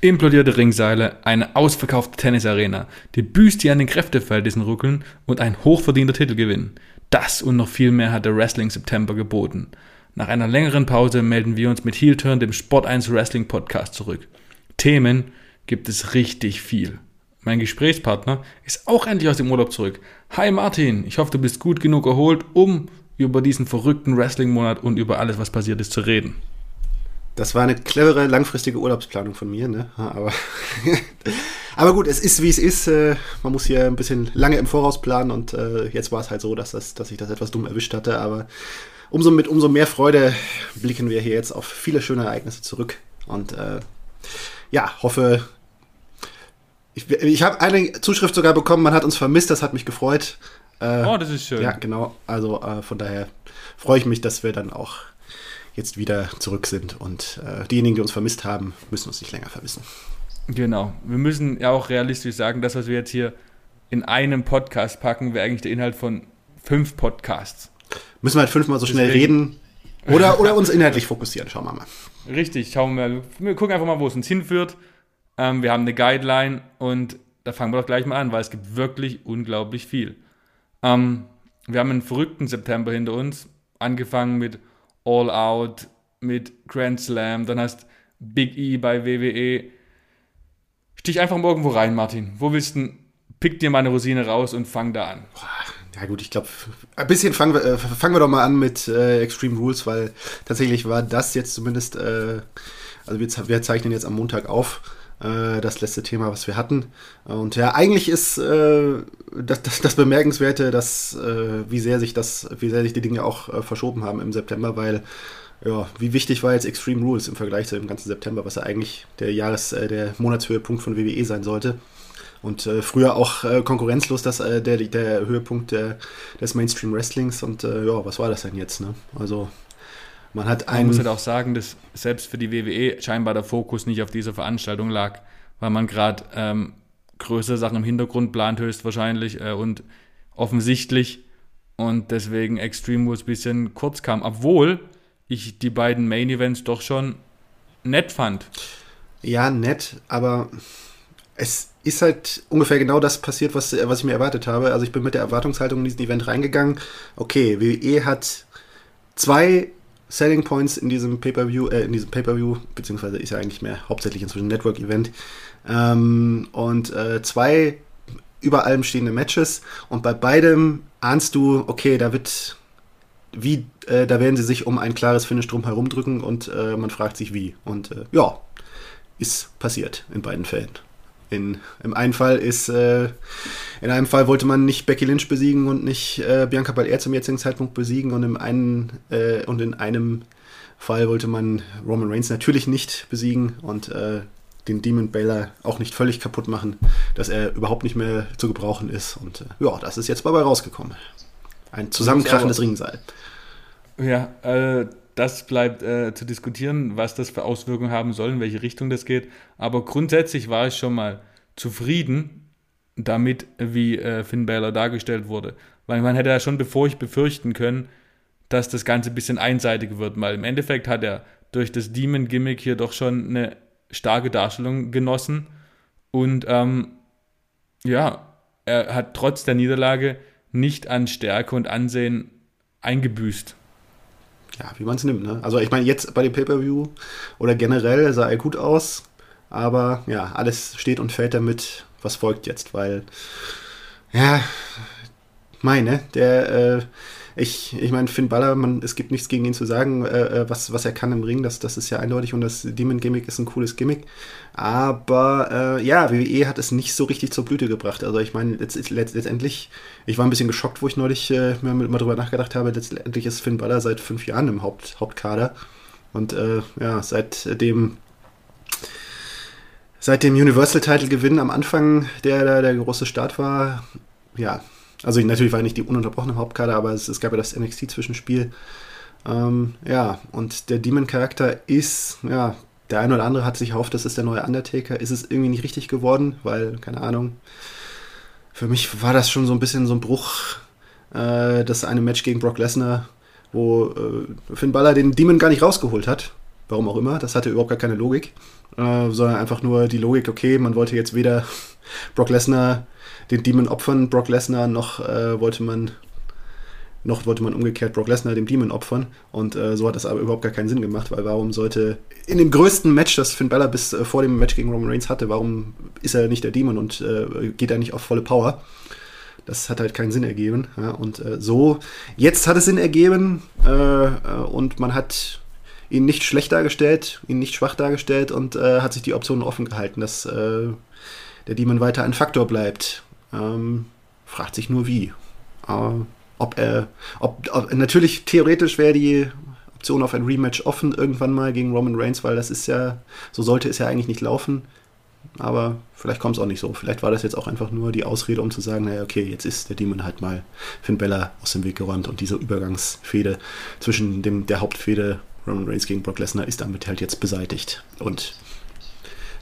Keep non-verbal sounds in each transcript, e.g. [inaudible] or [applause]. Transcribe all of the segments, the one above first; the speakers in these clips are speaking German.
Implodierte Ringseile, eine ausverkaufte Tennisarena, die Büste, an den Kräfteverhältnissen ruckeln und ein hochverdienter Titelgewinn. Das und noch viel mehr hat der Wrestling September geboten. Nach einer längeren Pause melden wir uns mit Heel Turn, dem Sport 1 Wrestling Podcast, zurück. Themen gibt es richtig viel. Mein Gesprächspartner ist auch endlich aus dem Urlaub zurück. Hi Martin, ich hoffe, du bist gut genug erholt, um über diesen verrückten Wrestling-Monat und über alles, was passiert ist, zu reden. Das war eine clevere, langfristige Urlaubsplanung von mir, ne? Aber, [laughs] aber gut, es ist wie es ist. Äh, man muss hier ein bisschen lange im Voraus planen und äh, jetzt war es halt so, dass, das, dass ich das etwas dumm erwischt hatte. Aber umso mit umso mehr Freude blicken wir hier jetzt auf viele schöne Ereignisse zurück. Und äh, ja, hoffe. Ich, ich habe eine Zuschrift sogar bekommen, man hat uns vermisst, das hat mich gefreut. Äh, oh, das ist schön. Ja, genau. Also äh, von daher freue ich mich, dass wir dann auch jetzt wieder zurück sind. Und äh, diejenigen, die uns vermisst haben, müssen uns nicht länger vermissen. Genau. Wir müssen ja auch realistisch sagen, das, was wir jetzt hier in einem Podcast packen, wäre eigentlich der Inhalt von fünf Podcasts. Müssen wir halt fünfmal so Deswegen. schnell reden oder, oder uns inhaltlich fokussieren. Schauen wir mal. Richtig, schauen wir mal. Wir gucken einfach mal, wo es uns hinführt. Ähm, wir haben eine Guideline und da fangen wir doch gleich mal an, weil es gibt wirklich unglaublich viel. Ähm, wir haben einen verrückten September hinter uns, angefangen mit All Out, mit Grand Slam, dann hast Big E bei WWE. Stich einfach mal irgendwo rein, Martin. Wo willst du Pick dir mal eine Rosine raus und fang da an. Ja gut, ich glaube, ein bisschen fangen wir, äh, fangen wir doch mal an mit äh, Extreme Rules, weil tatsächlich war das jetzt zumindest, äh, also wir, wir, zeichnen jetzt am Montag auf, äh, das letzte Thema, was wir hatten. Und ja, eigentlich ist äh, das, das, das, Bemerkenswerte, dass äh, wie sehr sich das, wie sehr sich die Dinge auch äh, verschoben haben im September, weil ja, wie wichtig war jetzt Extreme Rules im Vergleich zu dem ganzen September, was ja eigentlich der Jahres-, äh, der Monatshöhepunkt von WWE sein sollte. Und äh, früher auch äh, konkurrenzlos das, äh, der, der Höhepunkt der, des Mainstream Wrestlings. Und ja, was war das denn jetzt? Ne? Also man hat einen. Man muss halt auch sagen, dass selbst für die WWE scheinbar der Fokus nicht auf dieser Veranstaltung lag, weil man gerade ähm, größere Sachen im Hintergrund plant, höchstwahrscheinlich äh, und offensichtlich und deswegen Extreme Rules ein bisschen kurz kam, obwohl ich die beiden Main Events doch schon nett fand. Ja, nett, aber es ist halt ungefähr genau das passiert, was, was ich mir erwartet habe. Also ich bin mit der Erwartungshaltung in diesen Event reingegangen. Okay, WWE hat zwei Selling Points in diesem Pay-per-View, äh, in diesem Pay-per-View, beziehungsweise ist ja eigentlich mehr hauptsächlich inzwischen Network-Event. Ähm, und äh, zwei über allem stehende Matches. Und bei beidem ahnst du, okay, da wird wie, äh, da werden sie sich um ein klares Finish drum herum drücken und äh, man fragt sich wie. Und äh, ja, ist passiert in beiden Fällen. In, Im einen Fall ist, äh, in einem Fall wollte man nicht Becky Lynch besiegen und nicht äh, Bianca Belair zum jetzigen Zeitpunkt besiegen und im einen äh, und in einem Fall wollte man Roman Reigns natürlich nicht besiegen und äh, den Demon Baylor auch nicht völlig kaputt machen, dass er überhaupt nicht mehr zu gebrauchen ist. Und äh, ja, das ist jetzt dabei rausgekommen. Ein zusammenkrachendes Ringseil. Ja, äh, das bleibt äh, zu diskutieren, was das für Auswirkungen haben soll, in welche Richtung das geht. Aber grundsätzlich war ich schon mal zufrieden damit, wie äh, Finn Balor dargestellt wurde. Weil man hätte ja schon bevor ich befürchten können, dass das Ganze ein bisschen einseitig wird, weil im Endeffekt hat er durch das Demon-Gimmick hier doch schon eine starke Darstellung genossen. Und ähm, ja, er hat trotz der Niederlage nicht an Stärke und Ansehen eingebüßt ja, wie man es nimmt. Ne? Also ich meine, jetzt bei dem Pay-Per-View oder generell sah er gut aus, aber ja, alles steht und fällt damit, was folgt jetzt, weil ja, meine, der äh, ich, ich meine, Finn Balor, man, es gibt nichts gegen ihn zu sagen, äh, äh, was, was er kann im Ring, das, das ist ja eindeutig und das Demon-Gimmick ist ein cooles Gimmick. Aber äh, ja, WWE hat es nicht so richtig zur Blüte gebracht. Also ich meine, letzt, letztendlich, ich war ein bisschen geschockt, wo ich neulich äh, mir mal drüber nachgedacht habe, letztendlich ist Finn Balor seit fünf Jahren im Haupt, Hauptkader. Und äh, ja, seit dem seit dem Universal-Title-Gewinn am Anfang, der, der der große Start war, ja, also natürlich war nicht die ununterbrochene Hauptkader, aber es, es gab ja das NXT-Zwischenspiel. Ähm, ja, und der Demon-Charakter ist, ja, der eine oder andere hat sich erhofft, das ist der neue Undertaker. Ist es irgendwie nicht richtig geworden, weil, keine Ahnung, für mich war das schon so ein bisschen so ein Bruch, äh, das eine Match gegen Brock Lesnar, wo äh, Finn Balor den Demon gar nicht rausgeholt hat. Warum auch immer. Das hatte überhaupt gar keine Logik. Äh, sondern einfach nur die Logik, okay, man wollte jetzt weder [laughs] Brock Lesnar den Demon opfern, Brock Lesnar, noch äh, wollte man noch wollte man umgekehrt Brock Lesnar dem Demon opfern. Und äh, so hat das aber überhaupt gar keinen Sinn gemacht, weil warum sollte in dem größten Match, das Finn Balor bis äh, vor dem Match gegen Roman Reigns hatte, warum ist er nicht der Demon und äh, geht er nicht auf volle Power? Das hat halt keinen Sinn ergeben. Ja? Und äh, so, jetzt hat es Sinn ergeben äh, äh, und man hat ihn nicht schlecht dargestellt, ihn nicht schwach dargestellt und hat sich die Option offen gehalten, dass der Demon weiter ein Faktor bleibt. Ähm, fragt sich nur wie. Aber ob er, ob, ob natürlich theoretisch wäre die Option auf ein Rematch offen irgendwann mal gegen Roman Reigns, weil das ist ja, so sollte es ja eigentlich nicht laufen. Aber vielleicht kommt es auch nicht so. Vielleicht war das jetzt auch einfach nur die Ausrede, um zu sagen, naja, okay, jetzt ist der Demon halt mal Finn Bella aus dem Weg geräumt und diese Übergangsfehde zwischen dem, der Hauptfehde Roman Reigns gegen Brock Lesnar ist damit halt jetzt beseitigt. Und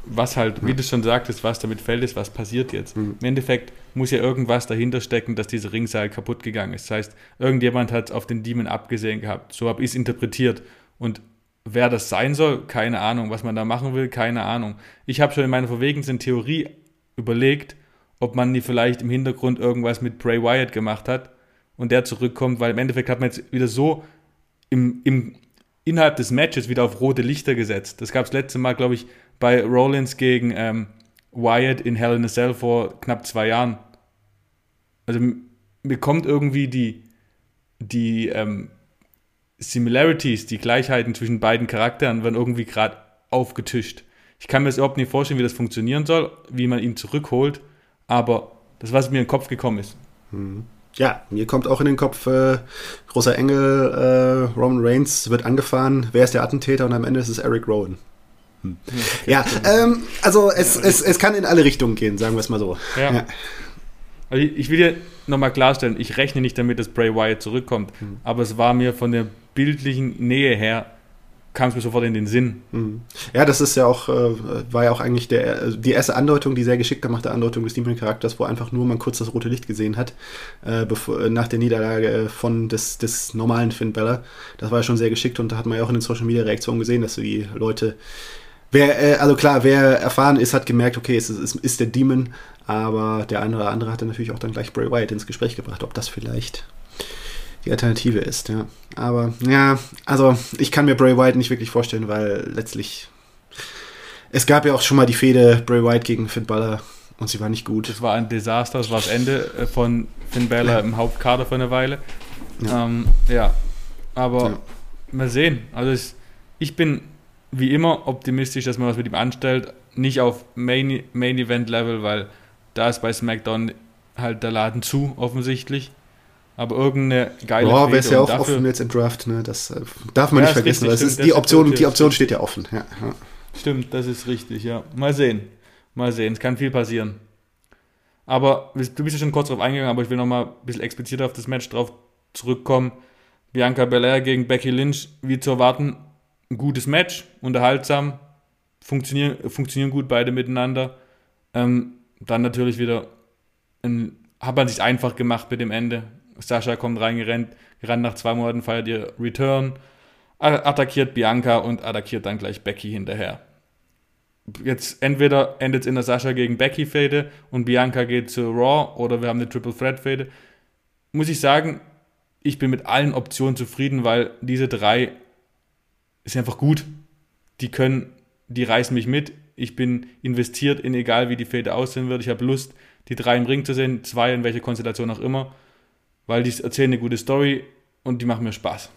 was halt, wie du schon sagtest, was damit fällt, ist, was passiert jetzt. Mhm. Im Endeffekt muss ja irgendwas dahinter stecken, dass dieser Ringseil kaputt gegangen ist. Das heißt, irgendjemand hat auf den Demon abgesehen gehabt. So habe ich es interpretiert. Und wer das sein soll, keine Ahnung. Was man da machen will, keine Ahnung. Ich habe schon in meiner verwegensten Theorie überlegt, ob man nie vielleicht im Hintergrund irgendwas mit Bray Wyatt gemacht hat und der zurückkommt, weil im Endeffekt hat man jetzt wieder so im, im innerhalb des Matches wieder auf rote Lichter gesetzt. Das gab es letzte Mal, glaube ich, bei Rollins gegen ähm, Wyatt in Hell in a Cell vor knapp zwei Jahren. Also mir kommt irgendwie die, die ähm, Similarities, die Gleichheiten zwischen beiden Charakteren werden irgendwie gerade aufgetischt. Ich kann mir das überhaupt nicht vorstellen, wie das funktionieren soll, wie man ihn zurückholt, aber das, was mir in den Kopf gekommen ist. Mhm. Ja, mir kommt auch in den Kopf, äh, großer Engel, äh, Roman Reigns wird angefahren, wer ist der Attentäter und am Ende ist es Eric Rowan. Hm. Ja, ähm, also es, es, es kann in alle Richtungen gehen, sagen wir es mal so. Ja. ja. Also ich will dir nochmal klarstellen, ich rechne nicht damit, dass Bray Wyatt zurückkommt, mhm. aber es war mir von der bildlichen Nähe her, kam es mir sofort in den Sinn. Mhm. Ja, das ist ja auch, äh, war ja auch eigentlich der, äh, die erste Andeutung, die sehr geschickt gemachte Andeutung des Demon-Charakters, wo einfach nur man kurz das rote Licht gesehen hat, äh, bevor, nach der Niederlage von des, des normalen Finn Bella. Das war ja schon sehr geschickt und da hat man ja auch in den Social-Media-Reaktionen gesehen, dass die Leute Wer, äh, also klar, wer erfahren ist, hat gemerkt, okay, es ist, es ist der Demon, aber der eine oder andere hat dann natürlich auch dann gleich Bray Wyatt ins Gespräch gebracht, ob das vielleicht die Alternative ist, ja. Aber ja, also ich kann mir Bray Wyatt nicht wirklich vorstellen, weil letztlich es gab ja auch schon mal die Fehde Bray Wyatt gegen Finn Balor und sie war nicht gut. Das war ein Desaster, das war das Ende äh, von Finn Balor ja. im Hauptkader für eine Weile. Ja, ähm, ja. aber ja. mal sehen. Also ich, ich bin wie immer optimistisch, dass man was mit ihm anstellt. Nicht auf Main, Main Event Level, weil da ist bei SmackDown halt der Laden zu, offensichtlich. Aber irgendeine geile Boah, wäre es ja auch dafür, offen jetzt im Draft, ne? Das äh, darf man ja, nicht vergessen, richtig, stimmt, die, Option, die Option steht ja offen. Ja, ja. Stimmt, das ist richtig, ja. Mal sehen. Mal sehen, es kann viel passieren. Aber du bist ja schon kurz darauf eingegangen, aber ich will nochmal ein bisschen expliziter auf das Match drauf zurückkommen. Bianca Belair gegen Becky Lynch, wie zu erwarten, ein gutes Match, unterhaltsam, funktionieren, funktionieren gut beide miteinander. Ähm, dann natürlich wieder ein, hat man sich einfach gemacht mit dem Ende. Sascha kommt reingerannt, gerannt nach zwei Monaten, feiert ihr Return, attackiert Bianca und attackiert dann gleich Becky hinterher. Jetzt entweder endet es in der Sascha gegen Becky Fade und Bianca geht zu Raw oder wir haben eine Triple Threat Fade. Muss ich sagen, ich bin mit allen Optionen zufrieden, weil diese drei ist einfach gut. Die können, die reißen mich mit. Ich bin investiert in egal wie die Fäde aussehen wird. Ich habe Lust, die drei im Ring zu sehen, zwei in welcher Konstellation auch immer, weil die erzählen eine gute Story und die machen mir Spaß.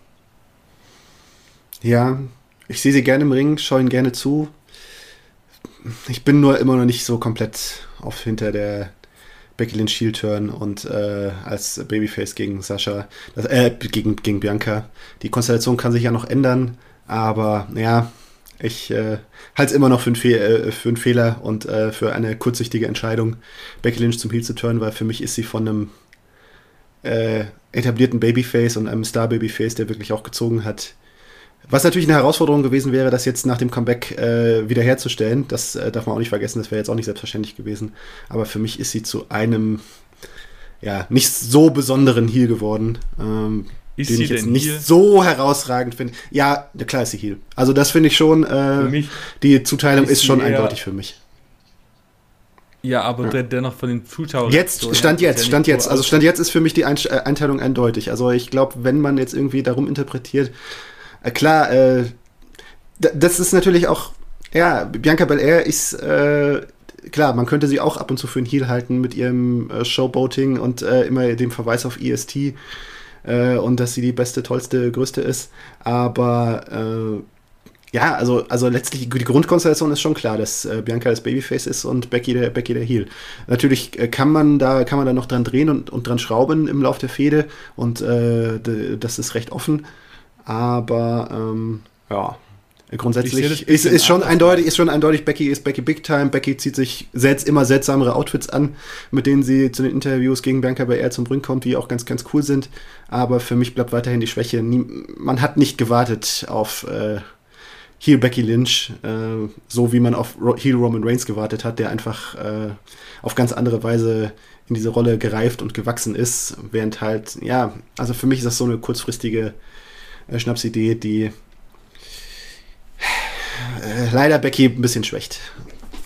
Ja, ich sehe sie gerne im Ring, schaue ihnen gerne zu. Ich bin nur immer noch nicht so komplett auf hinter der Becky Lynch Shield Turn und äh, als Babyface gegen Sascha, äh, gegen, gegen Bianca. Die Konstellation kann sich ja noch ändern. Aber ja, ich äh, halte es immer noch für, ein äh, für einen Fehler und äh, für eine kurzsichtige Entscheidung, Becky Lynch zum Heel zu turnen, weil für mich ist sie von einem äh, etablierten Babyface und einem Star-Babyface, der wirklich auch gezogen hat. Was natürlich eine Herausforderung gewesen wäre, das jetzt nach dem Comeback äh, wiederherzustellen. Das äh, darf man auch nicht vergessen, das wäre jetzt auch nicht selbstverständlich gewesen. Aber für mich ist sie zu einem ja, nicht so besonderen Heel geworden. Ähm, Ist den ich jetzt nicht Heel? so herausragend finde. Ja, klar ist sie Heal. Also das finde ich schon, äh, mich die Zuteilung ist ist schon eindeutig für mich. Ja, aber der dennoch von den Zuschauern. Jetzt, so, Stand ja, jetzt, ja Stand jetzt. so Also Stand jetzt ist für mich die äh, Einteilung eindeutig. Also ich glaube, wenn man jetzt irgendwie darum interpretiert, äh, klar, äh, das ist natürlich auch, ja, Bianca Belair ist, äh, klar, man könnte sie auch ab und zu für einen Heel halten mit ihrem äh, Showboating und äh, immer dem Verweis auf EST äh, und dass sie die beste, tollste, größte ist. Aber äh, ja, also, also letztlich die Grundkonstellation ist schon klar, dass äh, Bianca das Babyface ist und Becky der, Becky der Heel. Natürlich äh, kann man da kann man da noch dran drehen und, und dran schrauben im Lauf der Fehde und äh, das ist recht offen. Aber ähm, ja, grundsätzlich ist, ist schon eindeutig, ist schon eindeutig, Becky ist Becky Big Time. Becky zieht sich selbst immer seltsamere Outfits an, mit denen sie zu den Interviews gegen Bianca Belair zum Bring kommt, die auch ganz, ganz cool sind. Aber für mich bleibt weiterhin die Schwäche. Nie, man hat nicht gewartet auf äh, Heel Becky Lynch, äh, so wie man auf Ro Heel Roman Reigns gewartet hat, der einfach äh, auf ganz andere Weise in diese Rolle gereift und gewachsen ist, während halt, ja, also für mich ist das so eine kurzfristige äh, Schnapsidee, die äh, leider Becky ein bisschen schwächt.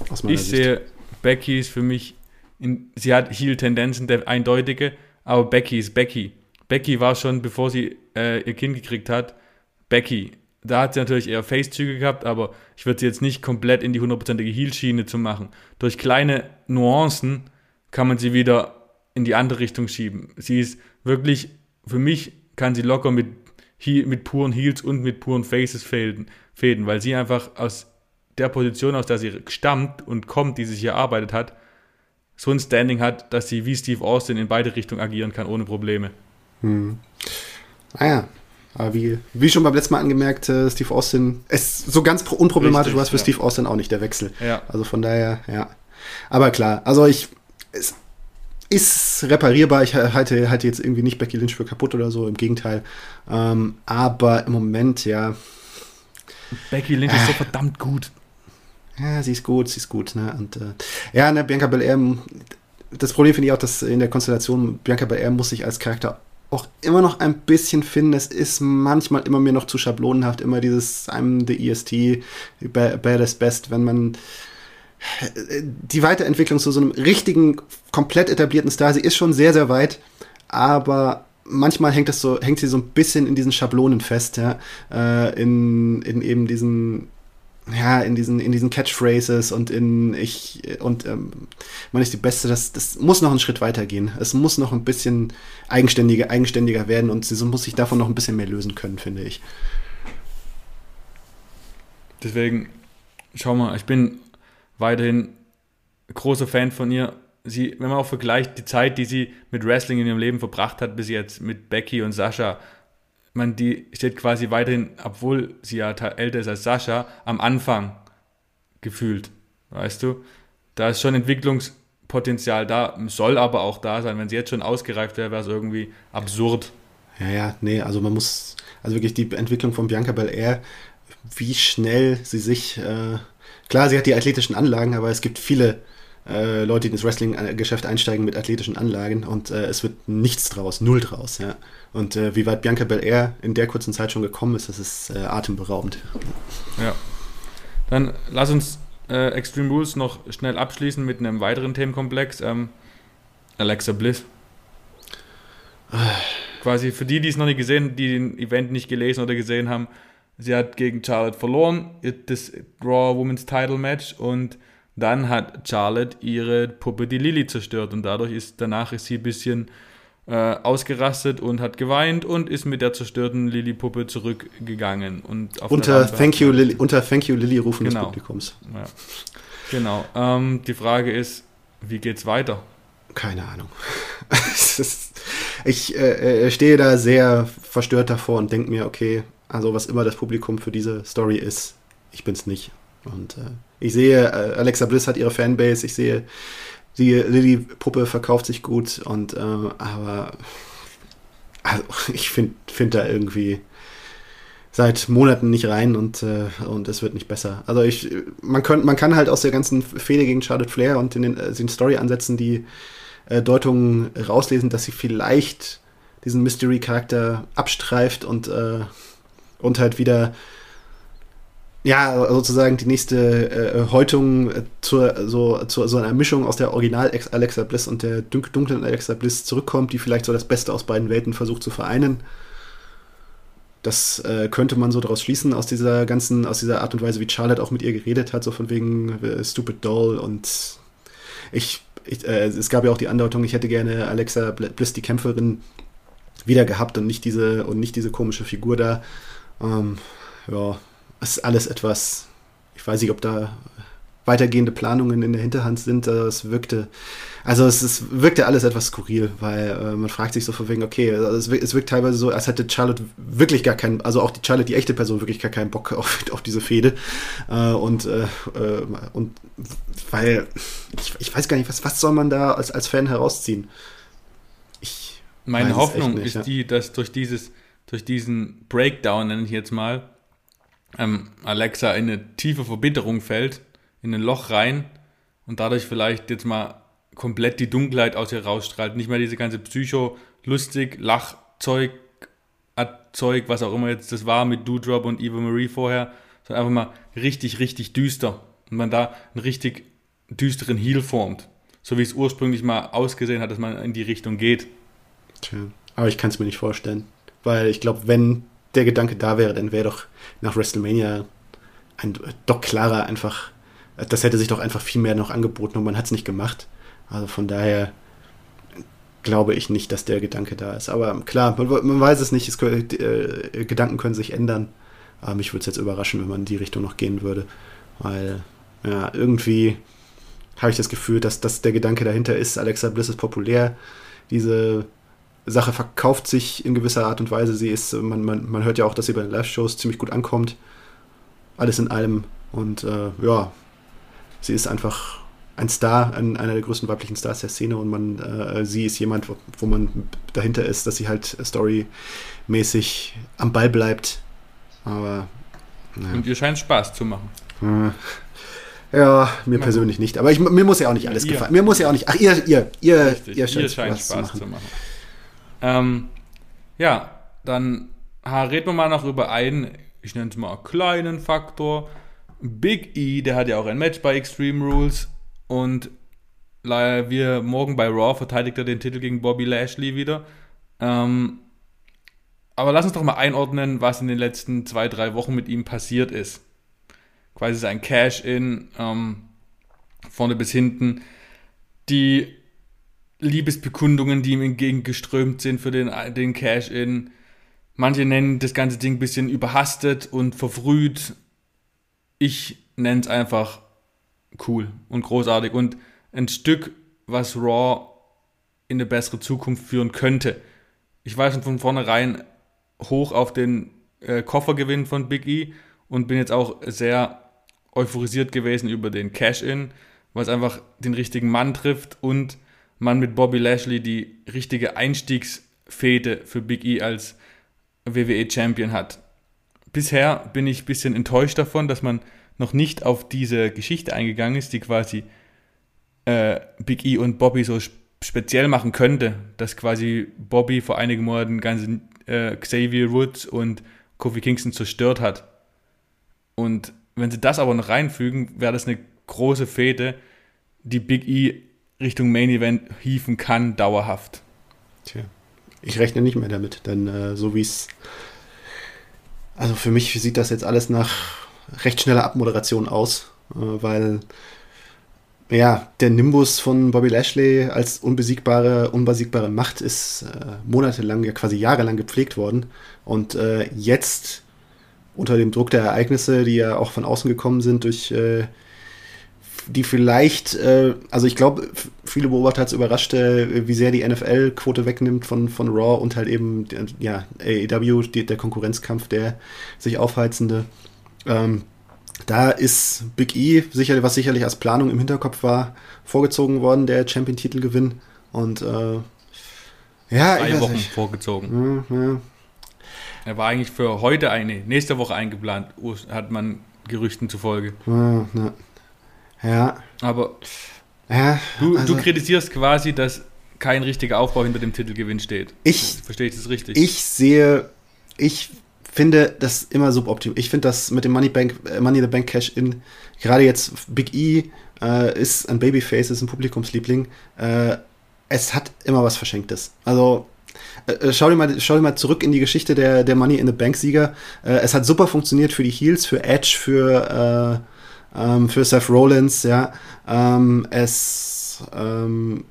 Aus meiner Ich Sicht. sehe, Becky ist für mich, in, sie hat Heel-Tendenzen, der eindeutige, aber Becky ist Becky. Becky war schon, bevor sie äh, ihr Kind gekriegt hat, Becky. Da hat sie natürlich eher Face-Züge gehabt, aber ich würde sie jetzt nicht komplett in die hundertprozentige Heel-Schiene zu machen. Durch kleine Nuancen kann man sie wieder in die andere Richtung schieben. Sie ist wirklich, für mich kann sie locker mit, mit puren Heels und mit puren Faces fäden, fäden, weil sie einfach aus der Position, aus der sie stammt und kommt, die sie sich erarbeitet hat, so ein Standing hat, dass sie wie Steve Austin in beide Richtungen agieren kann, ohne Probleme. Naja, aber wie, wie schon beim letzten Mal angemerkt, äh, Steve Austin, es so ganz pro- unproblematisch war es für ja. Steve Austin auch nicht, der Wechsel. Ja. Also von daher, ja. Aber klar, also ich, es ist reparierbar. Ich halte, halte jetzt irgendwie nicht Becky Lynch für kaputt oder so, im Gegenteil. Ähm, aber im Moment, ja, Becky Lynch ist so verdammt gut. ja, sie ist gut, sie ist gut, ne? Und äh, ja, ne, Bianca Belair, das Problem finde ich auch, dass in der Konstellation Bianca Belair muss sich als Charakter auch immer noch ein bisschen finden. Es ist manchmal immer mir noch zu schablonenhaft, immer dieses I'm the EST, ba- baddest best, wenn man äh, die Weiterentwicklung zu so einem richtigen, komplett etablierten Star, sie ist schon sehr, sehr weit, aber manchmal hängt das so, hängt sie so ein bisschen in diesen Schablonen fest, ja, äh, in, in eben diesen ja, in diesen, in diesen Catchphrases und in ich und ähm, man ist die Beste, das, das muss noch einen Schritt weiter gehen. Es muss noch ein bisschen eigenständiger, eigenständiger werden und sie so muss sich davon noch ein bisschen mehr lösen können, finde ich. Deswegen, schau mal, ich bin weiterhin großer Fan von ihr. Sie, wenn man auch vergleicht, die Zeit, die sie mit Wrestling in ihrem Leben verbracht hat, bis jetzt mit Becky und Sascha, man, die steht quasi weiterhin, obwohl sie ja älter ist als Sascha, am Anfang gefühlt. Weißt du? Da ist schon Entwicklungspotenzial da, soll aber auch da sein. Wenn sie jetzt schon ausgereift wäre, wäre es irgendwie absurd. Ja, ja, nee, also man muss, also wirklich die Entwicklung von Bianca Belair, wie schnell sie sich, äh, klar, sie hat die athletischen Anlagen, aber es gibt viele äh, Leute, die ins Wrestling-Geschäft einsteigen mit athletischen Anlagen und äh, es wird nichts draus, null draus, ja. Und äh, wie weit Bianca Belair in der kurzen Zeit schon gekommen ist, das ist äh, atemberaubend. Ja. Dann lass uns äh, Extreme Rules noch schnell abschließen mit einem weiteren Themenkomplex. Ähm, Alexa Bliss. Quasi für die, die es noch nicht gesehen, die den Event nicht gelesen oder gesehen haben, sie hat gegen Charlotte verloren, das Raw Women's Title Match und dann hat Charlotte ihre Puppe, die Lilly, zerstört und dadurch ist danach ist sie ein bisschen äh, ausgerastet und hat geweint und ist mit der zerstörten Lilly-Puppe zurückgegangen. Und Unter Thank you, Lilly, unter Thank you Lilly rufen Genau. des Publikums. Ja. Genau. Ähm, die Frage ist, wie geht's weiter? Keine Ahnung. [laughs] Ist- ich äh, äh, stehe da sehr verstört davor und denke mir, okay, also was immer das Publikum für diese Story ist, ich bin's nicht. Und äh, ich sehe, äh, Alexa Bliss hat ihre Fanbase, ich sehe, die Lilly-Puppe verkauft sich gut und äh, aber also [laughs] ich finde find da irgendwie seit Monaten nicht rein und, äh, und es wird nicht besser. Also ich, man, könnt, man kann halt aus der ganzen Fehde gegen Charlotte Flair und den, äh, den Story-Ansätzen die äh, Deutungen rauslesen, dass sie vielleicht diesen Mystery-Charakter abstreift und, äh, und halt wieder ja, sozusagen die nächste äh, Häutung äh, zur, so, zu so einer Mischung aus der Original Alexa Bliss und der dunklen Alexa Bliss zurückkommt, die vielleicht so das Beste aus beiden Welten versucht zu vereinen. Das äh, könnte man so daraus schließen, aus dieser ganzen, aus dieser Art und Weise, wie Charlotte auch mit ihr geredet hat, so von wegen äh, Stupid Doll und ich, ich äh, es gab ja auch die Andeutung, ich hätte gerne Alexa Bliss, die Kämpferin, wieder gehabt und nicht diese, und nicht diese komische Figur da. Ähm, ja, ist alles etwas, ich weiß nicht, ob da weitergehende Planungen in der Hinterhand sind. Es wirkte, also es, es wirkte alles etwas skurril, weil äh, man fragt sich so von wegen, okay, also es, wirkt, es wirkt teilweise so, als hätte Charlotte wirklich gar keinen, also auch die Charlotte, die echte Person, wirklich gar keinen Bock [laughs] auf, auf diese Fehde. Äh, und, äh, äh und weil, ich, ich weiß gar nicht, was, was soll man da als, als Fan herausziehen? Ich Meine Hoffnung nicht, ist ja. die, dass durch dieses, durch diesen Breakdown, nenne ich jetzt mal, ähm, Alexa in eine tiefe Verbitterung fällt, in ein Loch rein und dadurch vielleicht jetzt mal komplett die Dunkelheit aus ihr rausstrahlt. Nicht mehr diese ganze Psycho, lustig, Lachzeug, Zeug, was auch immer jetzt das war mit Doodrop und Eva Marie vorher, sondern einfach mal richtig, richtig düster. Und man da einen richtig düsteren Heal formt. So wie es ursprünglich mal ausgesehen hat, dass man in die Richtung geht. Tja, aber ich kann es mir nicht vorstellen. Weil ich glaube, wenn der Gedanke da wäre, dann wäre doch nach WrestleMania ein doch klarer einfach, das hätte sich doch einfach viel mehr noch angeboten und man hat es nicht gemacht. Also von daher glaube ich nicht, dass der Gedanke da ist. Aber klar, man, man weiß es nicht, es, äh, Gedanken können sich ändern. Aber mich würde es jetzt überraschen, wenn man in die Richtung noch gehen würde. Weil, ja, irgendwie habe ich das Gefühl, dass, dass der Gedanke dahinter ist, Alexa Bliss ist populär. Diese Sache verkauft sich in gewisser Art und Weise. Sie ist, man, man, man hört ja auch, dass sie bei den Live-Shows ziemlich gut ankommt. Alles in allem. Und äh, ja, sie ist einfach ein Star, ein, einer der größten weiblichen Stars der Szene und man, äh, sie ist jemand, wo, wo, man dahinter ist, dass sie halt storymäßig am Ball bleibt. Aber. Ja. Und ihr scheint Spaß zu machen. Äh, ja, mir Na persönlich nicht. Aber ich, mir muss ja auch nicht alles ihr. gefallen. Mir muss ja auch nicht. Ach, ihr, ihr, ihr, Richtig, ihr scheint, ihr scheint Spaß, Spaß, zu machen. Zu machen. Ähm, ja, dann reden wir mal noch über einen, ich nenne es mal kleinen Faktor. Big E, der hat ja auch ein Match bei Extreme Rules und wir morgen bei Raw verteidigt er den Titel gegen Bobby Lashley wieder. Ähm, aber lass uns doch mal einordnen, was in den letzten zwei, drei Wochen mit ihm passiert ist. Quasi sein Cash-In, ähm, vorne bis hinten. Die Liebesbekundungen, die ihm entgegengeströmt sind für den, den Cash-In. Manche nennen das ganze Ding ein bisschen überhastet und verfrüht. Ich nenne es einfach cool und großartig und ein Stück, was Raw in eine bessere Zukunft führen könnte. Ich war schon von vornherein hoch auf den äh, Koffergewinn von Big E und bin jetzt auch sehr euphorisiert gewesen über den Cash-In, was einfach den richtigen Mann trifft und man mit Bobby Lashley die richtige Einstiegsfete für Big E als WWE Champion hat. Bisher bin ich ein bisschen enttäuscht davon, dass man noch nicht auf diese Geschichte eingegangen ist, die quasi äh, Big E und Bobby so speziell machen könnte, dass quasi Bobby vor einigen Monaten ganzen äh, Xavier Woods und Kofi Kingston zerstört hat. Und wenn sie das aber noch reinfügen, wäre das eine große Fete, die Big E Richtung Main Event hieven kann, dauerhaft. Tja, ich rechne nicht mehr damit, denn äh, so wie es. Also für mich sieht das jetzt alles nach recht schneller Abmoderation aus, äh, weil ja, der Nimbus von Bobby Lashley als unbesiegbare, unbesiegbare Macht ist äh, monatelang, ja quasi jahrelang gepflegt worden. Und äh, jetzt unter dem Druck der Ereignisse, die ja auch von außen gekommen sind durch äh, die vielleicht, äh, also ich glaube, viele Beobachter hat es überrascht, äh, wie sehr die NFL-Quote wegnimmt von, von Raw und halt eben, ja, AEW, die, der Konkurrenzkampf, der sich aufheizende. Ähm, da ist Big E, sicher, was sicherlich als Planung im Hinterkopf war, vorgezogen worden, der Champion-Titelgewinn. Und äh, ja, drei Wochen nicht. vorgezogen. Ja, ja. Er war eigentlich für heute eine, nächste Woche eingeplant, hat man Gerüchten zufolge. Ja, ja. Ja. Aber ja, du, also, du kritisierst quasi, dass kein richtiger Aufbau hinter dem Titelgewinn steht. Ich, Verstehe ich das richtig? Ich sehe, ich finde das immer suboptimal. Ich finde das mit dem Money, Bank, äh, Money in the Bank Cash in, gerade jetzt Big E äh, ist ein Babyface, ist ein Publikumsliebling. Äh, es hat immer was Verschenktes. Also äh, schau dir, mal, schau dir mal zurück in die Geschichte der, der Money in the Bank Sieger. Äh, es hat super funktioniert für die Heels, für Edge, für, ähm, für Seth Rollins, ja. Ähm, es ähm,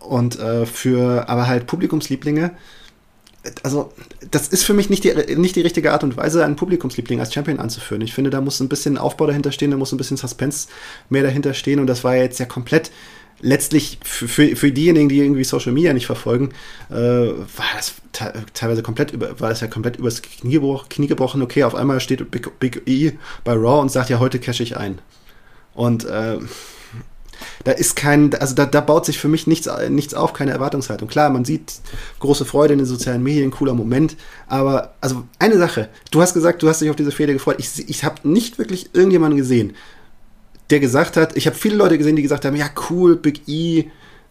und äh, für aber halt Publikumslieblinge. Also, das ist für mich nicht die, nicht die richtige Art und Weise, einen Publikumsliebling als Champion anzuführen. Ich finde, da muss ein bisschen Aufbau dahinter stehen, da muss ein bisschen Suspense mehr dahinter stehen und das war jetzt ja komplett letztlich für, für, diejenigen, die irgendwie Social Media nicht verfolgen, äh, war das teilweise komplett über, war das ja komplett übers Knie, gebrochen, Knie gebrochen. Okay, auf einmal steht Big, Big E bei Raw und sagt ja, heute cash ich ein. Und äh, da ist kein, also da, da baut sich für mich nichts, nichts auf, keine Erwartungshaltung. Klar, man sieht große Freude in den sozialen Medien, cooler Moment, aber also eine Sache, du hast gesagt, du hast dich auf diese Fehde gefreut. Ich, ich habe nicht wirklich irgendjemanden gesehen, der gesagt hat, ich habe viele Leute gesehen, die gesagt haben, ja cool, Big E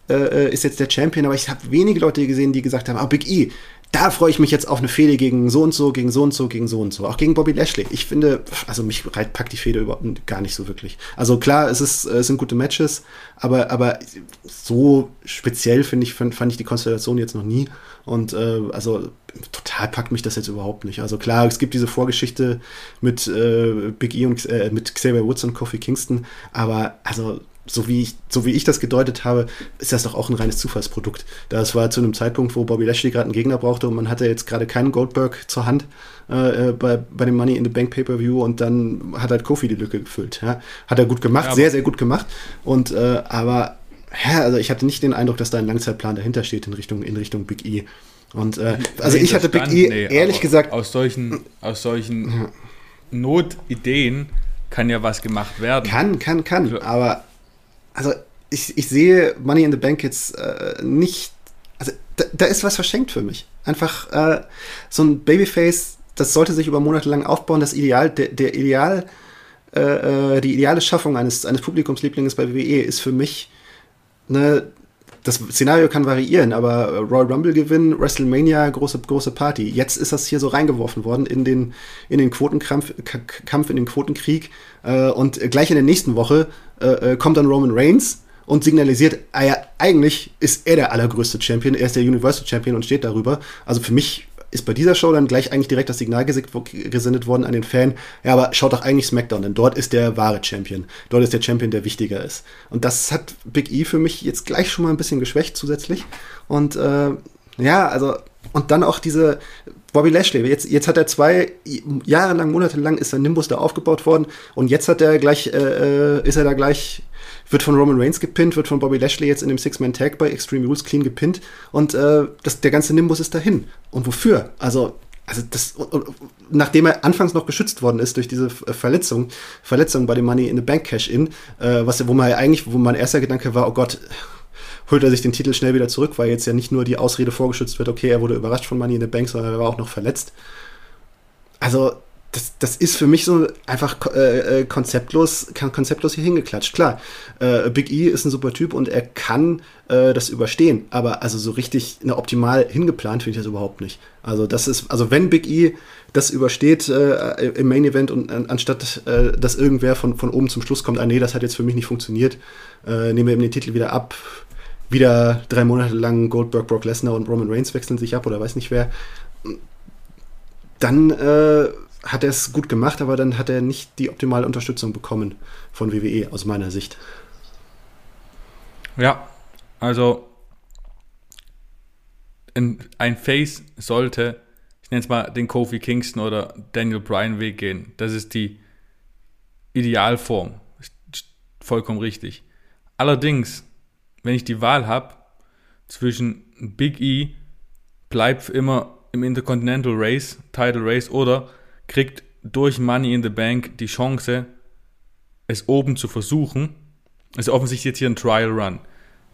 äh, äh ist jetzt der Champion, aber ich habe wenige Leute gesehen, die gesagt haben, ah, Big E, da freue ich mich jetzt auf eine Fehde gegen so und so, gegen so und so, gegen so und so. Auch gegen Bobby Lashley. Ich finde, also mich packt die Fehde überhaupt gar nicht so wirklich. Also klar, es, ist, es sind gute Matches, aber, aber so speziell finde ich, fand, fand ich die Konstellation jetzt noch nie. Und äh, also total packt mich das jetzt überhaupt nicht. Also klar, es gibt diese Vorgeschichte mit äh, Big E und äh, mit Xavier Woods und Kofi Kingston, aber also so wie, ich, so wie ich das gedeutet habe, ist das doch auch ein reines Zufallsprodukt. Das war zu einem Zeitpunkt, wo Bobby Lashley gerade einen Gegner brauchte und man hatte jetzt gerade keinen Goldberg zur Hand äh, äh, bei, bei dem Money in the Bank Pay-Per-View und dann hat halt Kofi die Lücke gefüllt. Ja? Hat er gut gemacht, ja, sehr, sehr gut gemacht. Und äh, aber ja, also ich hatte nicht den Eindruck, dass da ein Langzeitplan dahinter steht in Richtung, in Richtung Big E. Und äh, also ich hatte Big E nee, ehrlich gesagt. Aus solchen, aus solchen ja. Notideen kann ja was gemacht werden. Kann, kann, kann. Aber also ich, ich sehe Money in the Bank jetzt äh, nicht, also da, da, ist was verschenkt für mich. Einfach äh, so ein Babyface, das sollte sich über Monate lang aufbauen. Das Ideal, der, der Ideal, äh, äh die ideale Schaffung eines, eines Publikumslieblings bei WWE ist für mich eine das Szenario kann variieren, aber Royal Rumble gewinnen, WrestleMania, große, große Party. Jetzt ist das hier so reingeworfen worden in den, in den Quotenkampf, Kampf in den Quotenkrieg. Äh, und gleich in der nächsten Woche äh, äh, kommt dann Roman Reigns und signalisiert, ah eigentlich ist er der allergrößte Champion, er ist der Universal Champion und steht darüber. Also für mich ist bei dieser Show dann gleich eigentlich direkt das Signal gesendet worden an den Fan, ja, aber schaut doch eigentlich SmackDown, denn dort ist der wahre Champion. Dort ist der Champion, der wichtiger ist. Und das hat Big E für mich jetzt gleich schon mal ein bisschen geschwächt zusätzlich. Und äh, ja, also, und dann auch diese Bobby Lashley. Jetzt, jetzt hat er zwei Jahre lang, Monate lang ist sein Nimbus da aufgebaut worden und jetzt hat er gleich, äh, äh ist er da gleich wird von Roman Reigns gepinnt, wird von Bobby Lashley jetzt in dem Six-Man-Tag bei Extreme Rules clean gepinnt und äh, das, der ganze Nimbus ist dahin. Und wofür? Also, also das, nachdem er anfangs noch geschützt worden ist durch diese Verletzung, Verletzung bei dem Money in the Bank Cash-In, äh, wo man eigentlich, wo mein erster Gedanke war, oh Gott, holt er sich den Titel schnell wieder zurück, weil jetzt ja nicht nur die Ausrede vorgeschützt wird, okay, er wurde überrascht von Money in the Bank, sondern er war auch noch verletzt. Also, das, das ist für mich so einfach äh, äh konzeptlos, konzeptlos hier hingeklatscht. Klar, äh, Big E ist ein super Typ und er kann äh, das überstehen, aber also so richtig eine optimal hingeplant finde ich das überhaupt nicht. Also das ist, also wenn Big E das übersteht äh, im Main Event und äh, anstatt dass irgendwer von, von oben zum Schluss kommt, ah nee, das hat jetzt für mich nicht funktioniert, nehmen wir ihm den Titel wieder ab, wieder drei Monate lang Goldberg, Brock Lesnar und Roman Reigns wechseln sich ab oder weiß nicht wer, dann äh, hat er es gut gemacht, aber dann hat er nicht die optimale Unterstützung bekommen von WWE aus meiner Sicht. Ja, also ein Face sollte, ich nenne es mal den Kofi Kingston oder Daniel Bryan Weg gehen. Das ist die Idealform. Vollkommen richtig. Allerdings, wenn ich die Wahl habe zwischen Big E bleibt immer im Intercontinental Race, Title Race oder kriegt durch Money in the Bank die Chance, es oben zu versuchen. Also offensichtlich jetzt hier ein Trial Run.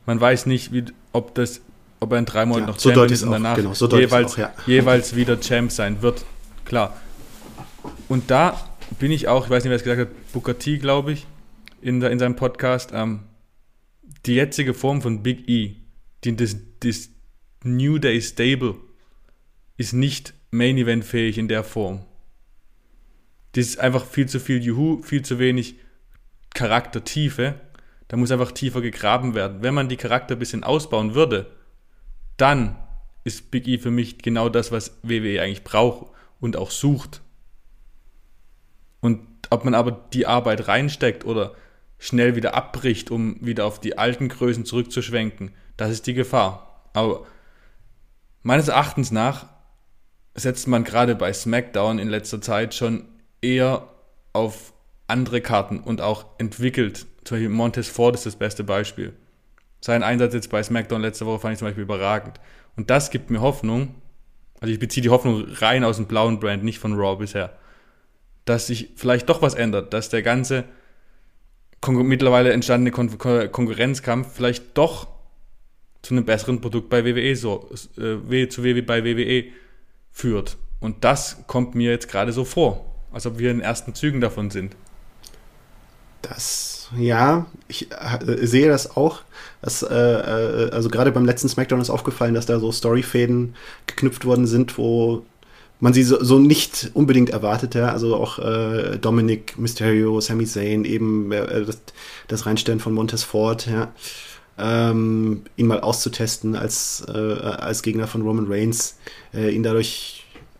Man weiß nicht, wie, ob das, ob er in drei Monaten ja, noch so Champion ist und danach genau, so jeweils, auch, ja. [laughs] jeweils wieder Champ sein wird. Klar. Und da bin ich auch, ich weiß nicht, wer es gesagt hat, Booker T, glaube ich, in, der, in seinem Podcast, ähm, die jetzige Form von Big E die, das, das New Day Stable ist nicht Main Event fähig in der Form. Das ist einfach viel zu viel Juhu, viel zu wenig Charaktertiefe. Da muss einfach tiefer gegraben werden. Wenn man die Charakter ein bisschen ausbauen würde, dann ist Big E für mich genau das, was WWE eigentlich braucht und auch sucht. Und ob man aber die Arbeit reinsteckt oder schnell wieder abbricht, um wieder auf die alten Größen zurückzuschwenken, das ist die Gefahr. Aber meines Erachtens nach setzt man gerade bei SmackDown in letzter Zeit schon eher auf andere Karten und auch entwickelt. Zum Beispiel Montez Ford ist das beste Beispiel. Sein Einsatz jetzt bei SmackDown letzte Woche fand ich zum Beispiel überragend. Und das gibt mir Hoffnung, also ich beziehe die Hoffnung rein aus dem blauen Brand, nicht von Raw bisher, dass sich vielleicht doch was ändert, dass der ganze Kon mittlerweile entstandene Kon Kon Konkurrenzkampf vielleicht doch zu einem besseren Produkt bei WWE so äh, zu WWE bei WWE führt. Und das kommt mir jetzt gerade so vor, als ob wir in ersten Zügen davon sind. Das, ja, ich äh, sehe das auch. Das, äh, äh, also gerade beim letzten SmackDown ist aufgefallen, dass da so Storyfäden geknüpft worden sind, wo man sie so, so nicht unbedingt erwartete. Also auch äh, Dominic Mysterio, Sami Zayn, eben äh, das, das Reinstellen von Montez Ford, ja. Ähm, ihn mal auszutesten als, äh, als Gegner von Roman Reigns, äh, ihn dadurch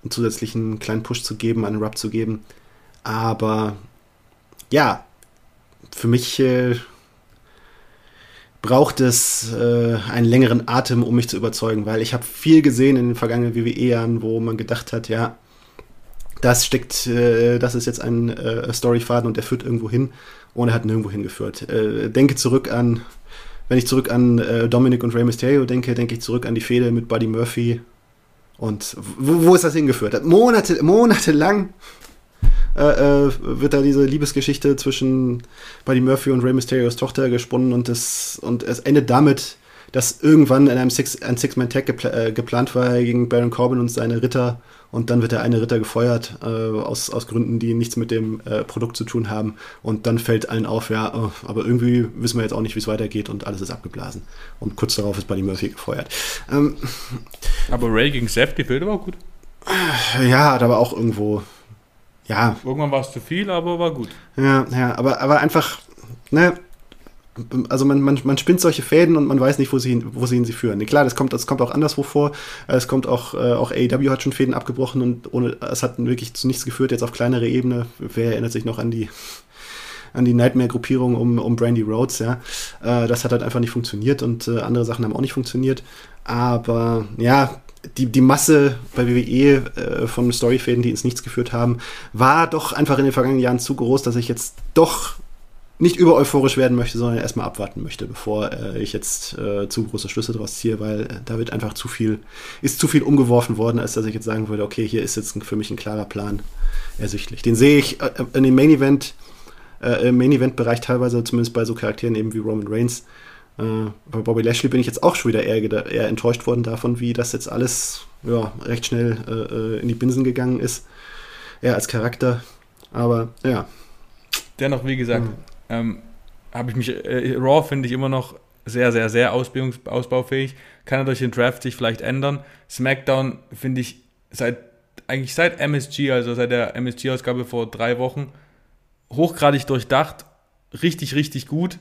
einen zusätzlichen kleinen Push zu geben, einen Rub zu geben. Aber ja, für mich äh, braucht es äh, einen längeren Atem, um mich zu überzeugen, weil ich habe viel gesehen in den vergangenen WWE-Jahren, wo man gedacht hat, ja, das steckt, äh, das ist jetzt ein äh, Storyfaden und der führt irgendwo hin und er hat nirgendwo hingeführt. Äh, denke zurück an, wenn ich zurück an äh, Dominic und Rey Mysterio denke, denke ich zurück an die Fehde mit Buddy Murphy und wo, wo ist das hingeführt? Monate, monatelang äh, äh, wird da diese Liebesgeschichte zwischen Buddy Murphy und Rey Mysterios Tochter gesponnen und, das, und es endet damit, dass irgendwann in einem Six, ein Six-Man-Tag gepl äh, geplant war gegen Baron Corbin und seine Ritter und dann wird der eine Ritter gefeuert äh, aus, aus Gründen, die nichts mit dem äh, Produkt zu tun haben und dann fällt allen auf, ja, oh, aber irgendwie wissen wir jetzt auch nicht, wie es weitergeht und alles ist abgeblasen und kurz darauf ist Buddy Murphy gefeuert. Ähm, aber Ray gegen Seth gefällt aber auch gut. Ja, hat aber auch irgendwo ja. Irgendwann war es zu viel, aber war gut. Ja, ja, aber, aber einfach, ne, also man, man, man spinnt solche Fäden und man weiß nicht, wo sie, wo sie ihn sie führen. Klar, das kommt, das kommt auch anderswo vor. Es kommt auch, äh, auch AEW hat schon Fäden abgebrochen und ohne, es hat wirklich zu nichts geführt, jetzt auf kleinere Ebene. Wer erinnert sich noch an die, an die Nightmare-Gruppierung um, um Brandy Rhodes, ja. Äh, das hat halt einfach nicht funktioniert und äh, andere Sachen haben auch nicht funktioniert. Aber ja, die, die Masse bei WWE äh, von Storyfäden, die ins Nichts geführt haben, war doch einfach in den vergangenen Jahren zu groß, dass ich jetzt doch nicht über euphorisch werden möchte, sondern erstmal abwarten möchte, bevor äh, ich jetzt äh, zu große Schlüsse draus ziehe, weil äh, da wird einfach zu viel, ist zu viel umgeworfen worden, als dass ich jetzt sagen würde, okay, hier ist jetzt für mich ein klarer Plan ersichtlich. Den sehe ich äh, in dem Main Event, äh, im Main Event Bereich teilweise, zumindest bei so Charakteren eben wie Roman Reigns, äh, bei Bobby Lashley bin ich jetzt auch schon wieder eher, eher enttäuscht worden davon, wie das jetzt alles ja, recht schnell in die Binsen gegangen ist. Er als Charakter. Aber ja. Dennoch, wie gesagt, mhm. Ähm, habe ich mich, äh, Raw finde ich immer noch sehr, sehr, sehr ausbaufähig. Kann er durch den Draft sich vielleicht ändern. SmackDown finde ich seit, eigentlich seit MSG, also seit der MSG-Ausgabe vor drei Wochen, hochgradig durchdacht, richtig, richtig gut.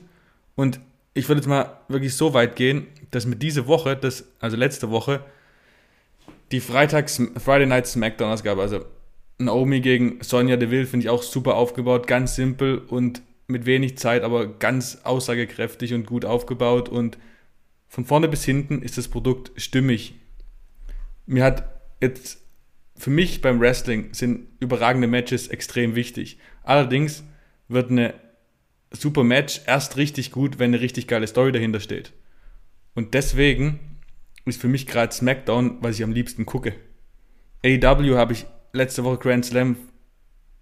Und ich würde jetzt mal wirklich so weit gehen, dass mit dieser Woche, das, also letzte Woche, die Freitags, Friday Night Smackdown Ausgabe, also Naomi gegen Sonja Deville finde ich auch super aufgebaut, ganz simpel und mit wenig Zeit, aber ganz aussagekräftig und gut aufgebaut und von vorne bis hinten ist das Produkt stimmig. Mir hat jetzt für mich beim Wrestling sind überragende Matches extrem wichtig. Allerdings wird eine super Match erst richtig gut, wenn eine richtig geile Story dahinter steht. Und deswegen ist für mich gerade SmackDown, was ich am liebsten gucke. AEW habe ich letzte Woche Grand Slam,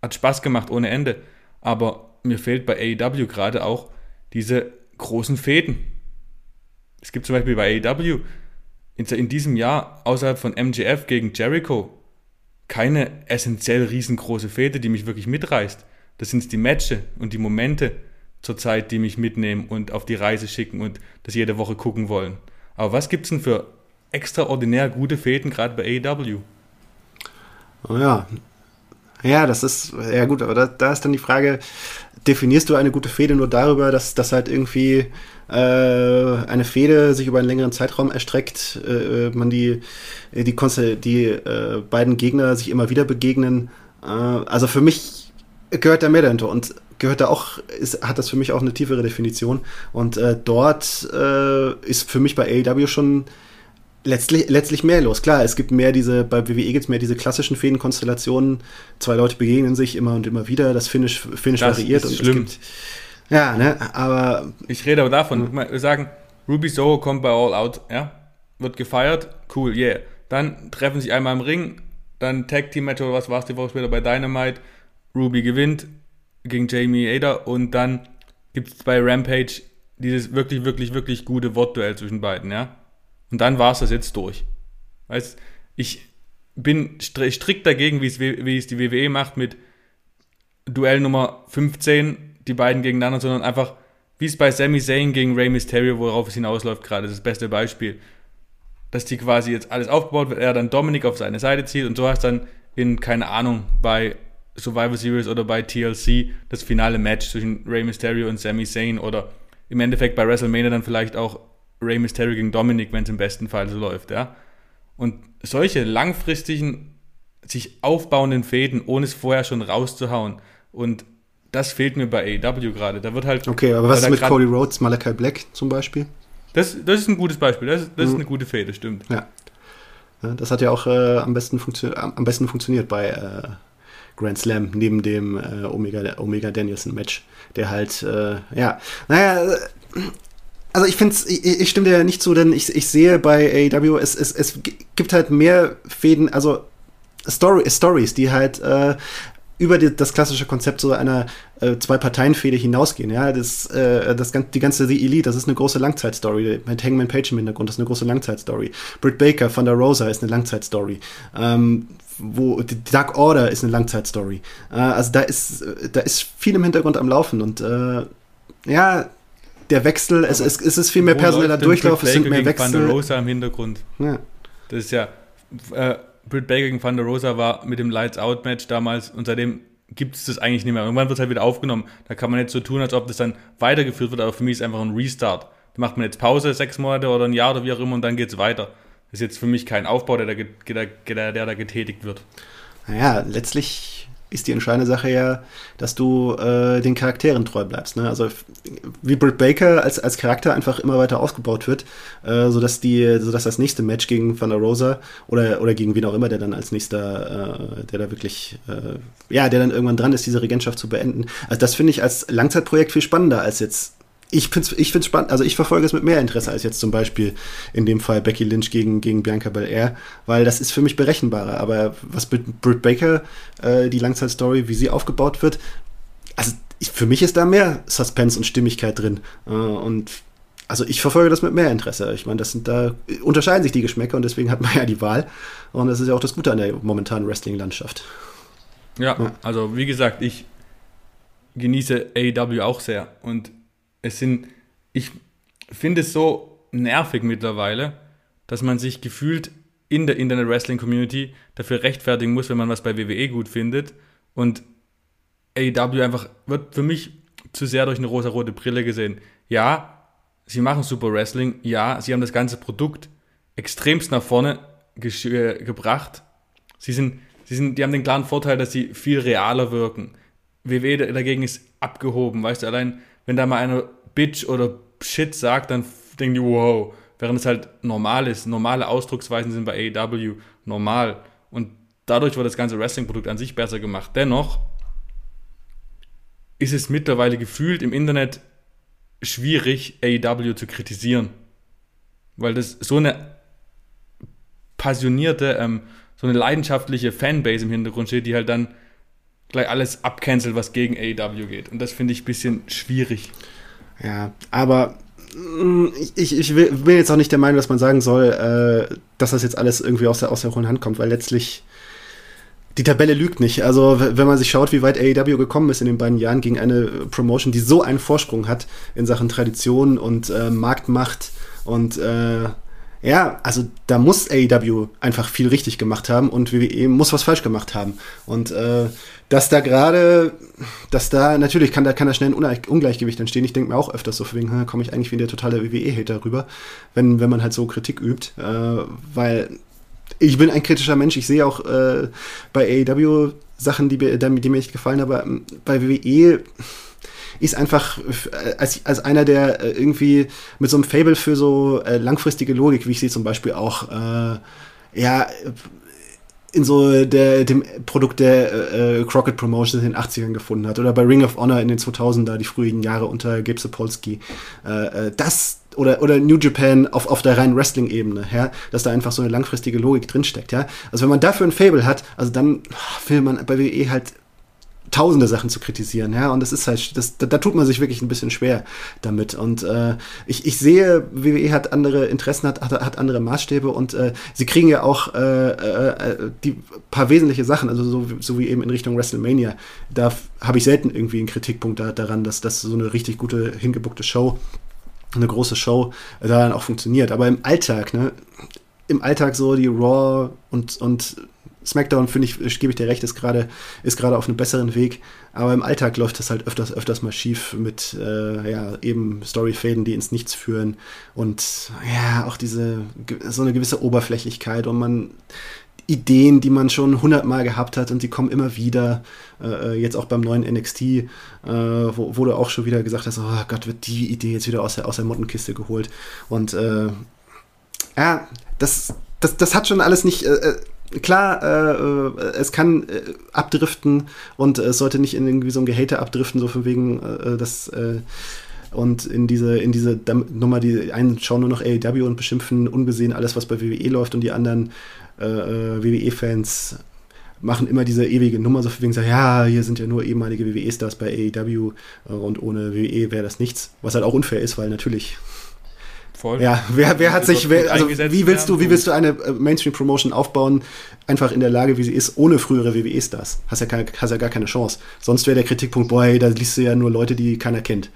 hat Spaß gemacht ohne Ende. Aber mir fehlt bei AEW gerade auch diese großen Fäden. Es gibt zum Beispiel bei AEW in diesem Jahr außerhalb von MJF gegen Jericho keine essentiell riesengroße Fäde, die mich wirklich mitreißt. Das sind die Matches und die Momente, zurzeit, die mich mitnehmen und auf die Reise schicken und das jede Woche gucken wollen. Aber was gibt es denn für extraordinär gute Fäden, gerade bei AEW? Oh ja. Ja, das ist, ja gut, aber da, da ist dann die Frage, definierst du eine gute Fehde nur darüber, dass das halt irgendwie äh, eine Fehde sich über einen längeren Zeitraum erstreckt, äh, man die, die, Konse die äh, beiden Gegner sich immer wieder begegnen. Äh, also für mich gehört da mehr dahinter und gehört da auch, ist, hat das für mich auch eine tiefere Definition. Und äh, dort äh, ist für mich bei AEW schon letztlich, letztlich mehr los. Klar, es gibt mehr diese, bei WWE gibt es mehr diese klassischen Fädenkonstellationen. Zwei Leute begegnen sich immer und immer wieder, das Finish, Finish Das variiert. ist und schlimm. Gibt, ja, ne, aber Ich rede aber davon, wir sagen, Ruby Soho kommt bei All Out, ja, wird gefeiert, cool, yeah. Dann treffen sich einmal im Ring, dann Tag Team Match oder was war es die Woche später bei Dynamite, Ruby gewinnt gegen Jamie Ader und dann gibt es bei Rampage dieses wirklich, wirklich, wirklich gute Wortduell zwischen beiden, ja. Und dann war es das jetzt durch. Weißt, ich bin stri- strikt dagegen, wie es, W- wie es die WWE macht mit Duell Nummer 15, die beiden gegeneinander, sondern einfach, wie es bei Sami Zayn gegen Rey Mysterio, worauf es hinausläuft gerade, das ist das beste Beispiel. Dass die quasi jetzt alles aufgebaut wird, er dann Dominik auf seine Seite zieht und so hast dann in, keine Ahnung, bei Survivor Series oder bei TLC das finale Match zwischen Rey Mysterio und Sami Zayn oder im Endeffekt bei WrestleMania dann vielleicht auch Rey Mysterio gegen Dominik, wenn es im besten Fall so läuft, ja. Und solche langfristigen, sich aufbauenden Fäden, ohne es vorher schon rauszuhauen. Und das fehlt mir bei AEW gerade. Da wird halt. okay, aber was ist mit Cody Rhodes, Malachi Black zum Beispiel? Das, das ist ein gutes Beispiel. Das, das ist Mhm. eine gute Fäde, stimmt. Ja. das hat ja auch äh, am, besten am besten funktioniert bei äh, Grand Slam, neben dem äh, Omega, Omega Danielson Match, der halt, äh, ja, naja, äh, also ich finde ich, ich stimme dir nicht zu, denn ich, ich sehe bei AEW, es, es, es gibt halt mehr Fäden, also Story, Stories, die halt äh, über die, das klassische Konzept so einer äh, Zwei-Parteien-Fehde hinausgehen. Ja, das, äh, das, die ganze The Elite, das ist eine große Langzeitstory. Mit Hangman Page im Hintergrund, das ist eine große Langzeitstory. Britt Baker von der Rosa ist eine Langzeitstory. Ähm, wo die Dark Order ist eine Langzeitstory. Äh, also da ist, äh, da ist viel im Hintergrund am Laufen und äh, ja, der Wechsel, es, es, es ist viel mehr personeller Durchlauf, es sind mehr gegen Thunder Wechsel. Rosa im Hintergrund. Ja. Das ist ja. Äh, Britt Baker gegen Thunder Rosa war mit dem Lights Out Match damals und seitdem gibt es das eigentlich nicht mehr. Irgendwann wird es halt wieder aufgenommen. Da kann man jetzt so tun, als ob das dann weitergeführt wird, aber für mich ist es einfach ein Restart. Da macht man jetzt Pause, sechs Monate oder ein Jahr oder wie auch immer und dann geht es weiter. Das ist jetzt für mich kein Aufbau, der da, der, der, der da getätigt wird. Naja, letztlich ist die entscheidende Sache ja, dass du äh, den Charakteren treu bleibst. Ne? Also wie Britt Baker als, als Charakter einfach immer weiter ausgebaut wird, äh, sodass die, sodass das nächste Match gegen Thunder Rosa oder, oder gegen wen auch immer, der dann als nächster, äh, der da wirklich, äh, ja, der dann irgendwann dran ist, diese Regentschaft zu beenden. Also das finde ich als Langzeitprojekt viel spannender als jetzt. Ich finde es ich find's spannend, also ich verfolge es mit mehr Interesse als jetzt zum Beispiel in dem Fall Becky Lynch gegen, gegen Bianca Belair, weil das ist für mich berechenbarer. Aber was Britt Britt Baker, äh, die Langzeitstory, wie sie aufgebaut wird, also ich, für mich ist da mehr Suspense und Stimmigkeit drin. Äh, und also ich verfolge das mit mehr Interesse. Ich meine, das sind da unterscheiden sich die Geschmäcker und deswegen hat man ja die Wahl. Und das ist ja auch das Gute an der momentanen Wrestling-Landschaft. Ja, Ja. also wie gesagt, ich genieße AEW auch sehr. Und es sind, ich finde es so nervig mittlerweile, dass man sich gefühlt in der Internet Wrestling Community dafür rechtfertigen muss, wenn man was bei WWE gut findet. Und AEW einfach wird für mich zu sehr durch eine rosa-rote Brille gesehen. Ja, sie machen super Wrestling. Ja, sie haben das ganze Produkt extremst nach vorne äh, gebracht. Sie sind, sie sind, die haben den klaren Vorteil, dass sie viel realer wirken. WWE da- dagegen ist abgehoben, weißt du, allein wenn da mal einer Bitch oder Shit sagt, dann denken die, wow, während es halt normal ist. Normale Ausdrucksweisen sind bei AEW normal. Und dadurch wird das ganze Wrestling-Produkt an sich besser gemacht. Dennoch ist es mittlerweile gefühlt im Internet schwierig, AEW zu kritisieren. Weil das so eine passionierte, ähm, so eine leidenschaftliche Fanbase im Hintergrund steht, die halt dann gleich alles abcancelt, was gegen AEW geht. Und das finde ich ein bisschen schwierig. Ja, aber mm, ich, ich bin jetzt auch nicht der Meinung, dass man sagen soll, äh, dass das jetzt alles irgendwie aus der, aus der hohen Hand kommt, weil letztlich die Tabelle lügt nicht. Also, wenn man sich schaut, wie weit AEW gekommen ist in den beiden Jahren gegen eine Promotion, die so einen Vorsprung hat in Sachen Tradition und äh, Marktmacht und äh, Ja, also da muss AEW einfach viel richtig gemacht haben und WWE muss was falsch gemacht haben. Und äh, dass da gerade, dass da, natürlich kann da, kann da schnell ein Ungleichgewicht entstehen. Ich denke mir auch öfters so, wegen, komme ich eigentlich wie der totale WWE-Hater rüber, wenn, wenn man halt so Kritik übt. Äh, weil ich bin ein kritischer Mensch, ich sehe auch äh, bei AEW Sachen, die, die, die mir nicht gefallen, aber ähm, bei WWE ist einfach äh, als, als einer, der äh, irgendwie mit so einem Fable für so äh, langfristige Logik, wie ich sie zum Beispiel auch, äh, ja, in so der, dem Produkt der äh, Crockett Promotions in den 80ern gefunden hat oder bei Ring of Honor in den 2000er, die frühen Jahre unter Gabe Sapolsky. Äh, das oder, oder New Japan auf, auf der reinen Wrestling-Ebene, ja, dass da einfach so eine langfristige Logik drinsteckt, ja. Also wenn man dafür ein Fable hat, also dann will man bei WWE halt tausende Sachen zu kritisieren, ja, und das ist halt, das, da, da tut man sich wirklich ein bisschen schwer damit. Und äh, ich, ich sehe, WWE hat andere Interessen, hat, hat, hat andere Maßstäbe und äh, sie kriegen ja auch äh, äh, die paar wesentliche Sachen, also so, so wie eben in Richtung WrestleMania. Da habe ich selten irgendwie einen Kritikpunkt da, daran, dass das so eine richtig gute, hingebuckte Show, eine große Show da dann auch funktioniert. Aber im Alltag, ne, im Alltag so die Raw und, und SmackDown, finde ich, gebe ich dir recht, ist gerade ist auf einem besseren Weg. Aber im Alltag läuft das halt öfters, öfters mal schief mit äh, ja, eben Storyfäden, die ins Nichts führen. Und ja, auch diese so eine gewisse Oberflächlichkeit und man Ideen, die man schon hundertmal gehabt hat und die kommen immer wieder. Äh, jetzt auch beim neuen NXT, äh, wo, wo, du auch schon wieder gesagt hast, oh Gott, wird die Idee jetzt wieder aus der, aus der Mottenkiste geholt. Und äh, ja, das, das, das hat schon alles nicht äh, äh, klar, äh, äh, es kann äh, abdriften und es sollte nicht in irgendwie so ein Gehate abdriften, so von wegen, äh, das äh, und in diese, in diese Nummer, die einen schauen nur noch AEW und beschimpfen ungesehen alles, was bei WWE läuft und die anderen äh, WWE-Fans machen immer diese ewige Nummer, so von wegen sagen, ja, hier sind ja nur ehemalige WWE-Stars bei AEW und ohne WWE wäre das nichts, was halt auch unfair ist, weil natürlich Voll. Ja, wer, wer hat sich, wer, also wie willst du, wie willst du eine äh, Mainstream-Promotion aufbauen, einfach in der Lage, wie sie ist, ohne frühere WWE-Stars? Hast ja, keine, hast ja gar keine Chance. Sonst wäre der Kritikpunkt, boah, da liest du ja nur Leute, die keiner kennt.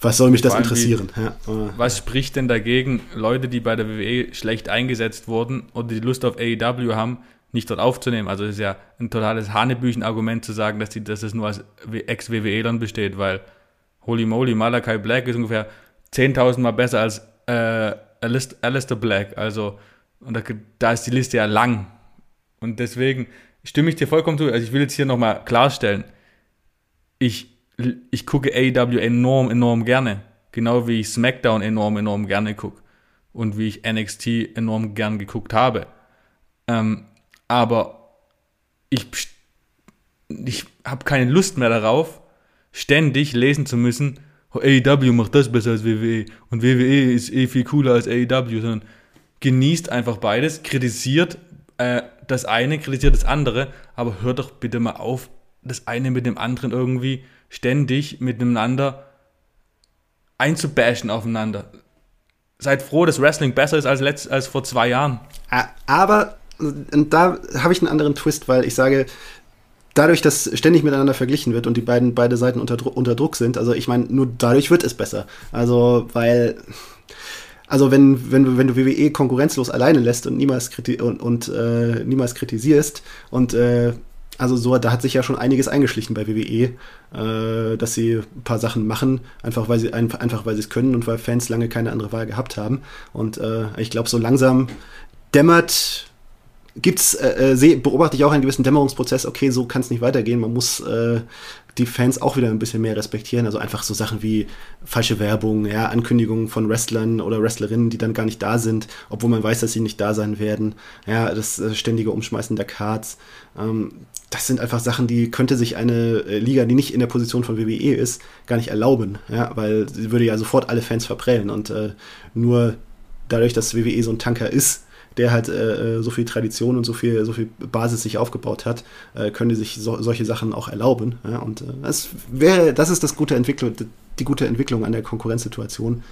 Was soll mich das interessieren? Wie, ja. Was spricht denn dagegen, Leute, die bei der WWE schlecht eingesetzt wurden oder die Lust auf AEW haben, nicht dort aufzunehmen? Also es ist ja ein totales Hanebüchen-Argument zu sagen, dass, die, dass es nur aus Ex-WWE-Lern besteht, weil holy moly, Malakai Black ist ungefähr 10.000 Mal besser als äh, Alistair Black. Also, und da, da, ist die Liste ja lang. Und deswegen stimme ich dir vollkommen zu. Also, ich will jetzt hier nochmal klarstellen, ich, ich gucke AEW enorm, enorm gerne. Genau wie ich SmackDown enorm, enorm gerne gucke. Und wie ich NXT enorm gern geguckt habe. Ähm, aber ich, ich habe keine Lust mehr darauf, ständig lesen zu müssen, AEW macht das besser als WWE und WWE ist eh viel cooler als AEW, sondern genießt einfach beides, kritisiert äh, das eine, kritisiert das andere, aber hört doch bitte mal auf, das eine mit dem anderen irgendwie ständig miteinander einzubashen aufeinander. Seid froh, dass Wrestling besser ist als, letzt, als vor zwei Jahren. Aber, und da habe ich einen anderen Twist, weil ich sage, dadurch, dass ständig miteinander verglichen wird und die beiden beide Seiten unter, unter Druck sind, also ich meine, nur dadurch wird es besser. Also, weil also wenn, wenn, wenn du WWE konkurrenzlos alleine lässt und niemals, kriti und, und äh, niemals kritisierst und äh, also so, da hat sich ja schon einiges eingeschlichen bei WWE, äh, dass sie ein paar Sachen machen, einfach weil sie einfach weil sie es können und weil Fans lange keine andere Wahl gehabt haben. Und äh, ich glaube, so langsam dämmert gibt's, äh, äh beobachte ich auch einen gewissen Dämmerungsprozess, okay, so kann es nicht weitergehen. Man muss äh, die Fans auch wieder ein bisschen mehr respektieren. Also einfach so Sachen wie falsche Werbung, ja, Ankündigungen von Wrestlern oder Wrestlerinnen, die dann gar nicht da sind, obwohl man weiß, dass sie nicht da sein werden. Ja, das äh, ständige Umschmeißen der Cards. Ähm, das sind einfach Sachen, die könnte sich eine äh, Liga, die nicht in der Position von WWE ist, gar nicht erlauben, ja, weil sie würde ja sofort alle Fans verprellen und äh, nur dadurch, dass WWE so ein Tanker ist, der halt äh, äh, so viel Tradition und so viel, so viel Basis sich aufgebaut hat, äh, können die sich so, solche Sachen auch erlauben. Ja? Und äh, das wäre, das ist das gute Entwicklung, die gute Entwicklung an der Konkurrenzsituation.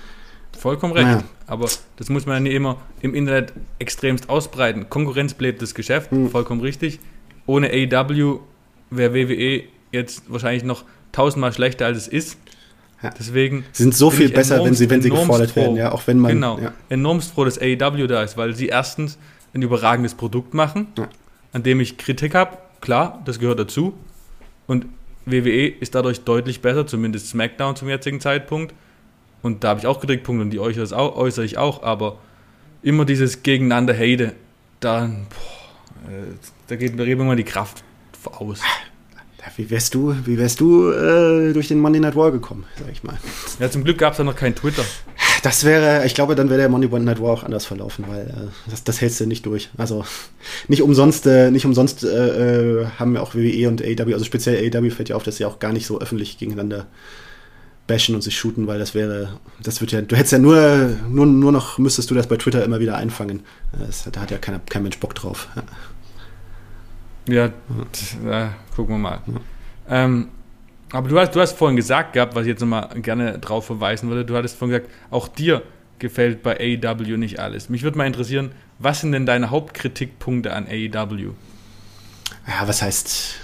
Vollkommen recht. Naja. Aber das muss man ja nicht immer im Internet extremst ausbreiten. Konkurrenz belebt das Geschäft, mhm. vollkommen richtig. Ohne AEW wäre WWE jetzt wahrscheinlich noch tausendmal schlechter als es ist. Ja. Deswegen sind so viel besser, wenn enormst- sie, wenn sie gefordert froh. werden, ja, auch wenn man. Genau. Ja. Enormst froh, dass AEW da ist, weil sie erstens ein überragendes Produkt machen, Ja. an dem ich Kritik habe. Klar, das gehört dazu. Und WWE ist dadurch deutlich besser, zumindest SmackDown zum jetzigen Zeitpunkt. Und da habe ich auch Kritikpunkte und die äußere, auch, äußere ich auch, aber immer dieses Gegeneinander Hate, da, boah, äh, da geht mir immer die Kraft aus. Ja, Wie wärst du, wie wärst du äh, durch den Monday Night War gekommen, sag ich mal? Ja, zum Glück gab es da noch kein Twitter. Das wäre, ich glaube, dann wäre der Monday Night War auch anders verlaufen, weil äh, das, das hältst du nicht durch. Also nicht umsonst, äh, nicht umsonst äh, äh, haben ja auch WWE und AEW, also speziell AEW fällt ja auf, dass sie auch gar nicht so öffentlich gegeneinander bashen und sich shooten, weil das wäre, das wird ja, du hättest ja nur, nur, nur noch, müsstest du das bei Twitter immer wieder einfangen. Äh, Das, da hat ja keiner, kein Mensch Bock drauf. Ja. Ja, t- äh, gucken wir mal. Ähm, aber du hast, du hast vorhin gesagt gehabt, was ich jetzt nochmal gerne drauf verweisen würde, du hattest vorhin gesagt, auch dir gefällt bei AEW nicht alles. Mich würde mal interessieren, was sind denn deine Hauptkritikpunkte an AEW? ja, was heißt,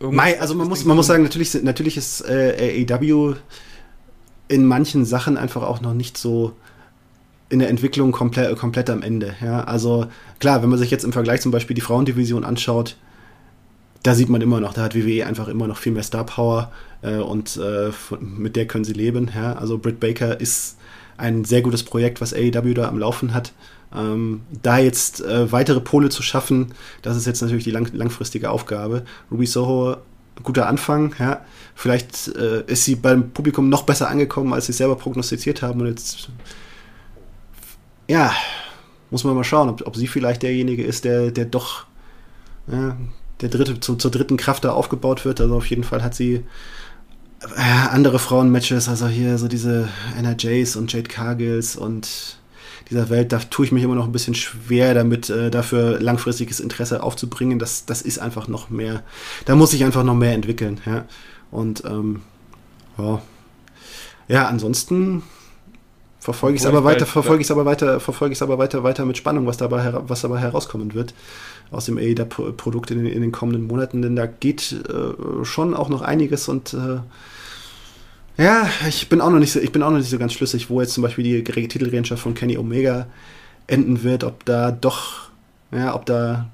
Mai, also man muss, man muss sagen, natürlich, natürlich ist äh, AEW in manchen Sachen einfach auch noch nicht so in der Entwicklung komplett, komplett am Ende. Ja? Also klar, wenn man sich jetzt im Vergleich zum Beispiel die Frauendivision anschaut, da sieht man immer noch, da hat WWE einfach immer noch viel mehr Star Power äh, und äh, mit der können sie leben. Ja? Also Britt Baker ist ein sehr gutes Projekt, was AEW da am Laufen hat. Ähm, da jetzt äh, weitere Pole zu schaffen, das ist jetzt natürlich die lang langfristige Aufgabe. Ruby Soho, guter Anfang, ja. Vielleicht äh, ist sie beim Publikum noch besser angekommen, als sie selber prognostiziert haben. Und jetzt, ja, muss man mal schauen, ob, ob sie vielleicht derjenige ist, der, der doch ja, der dritte, zu, zur dritten Kraft da aufgebaut wird. Also auf jeden Fall hat sie äh, andere Frauenmatches, also hier so diese Anna Jays und Jade Cargills und dieser Welt, da tue ich mich immer noch ein bisschen schwer damit, äh, dafür langfristiges Interesse aufzubringen. Das, das ist einfach noch mehr, da muss ich einfach noch mehr entwickeln, ja. Und ähm, ja. Ja, ansonsten verfolge ich es Obwohl aber weiter, verfolge ich es aber weiter, verfolge ich es aber weiter, weiter mit Spannung, was dabei, was dabei herauskommen wird aus dem AEW-Produkt in, den- in den kommenden Monaten, denn da geht äh, schon auch noch einiges und äh, ja, ich bin auch noch nicht so, ich bin auch noch nicht so ganz schlüssig, wo jetzt zum Beispiel die Titelregentschaft von Kenny Omega enden wird, ob da doch, ja, ob da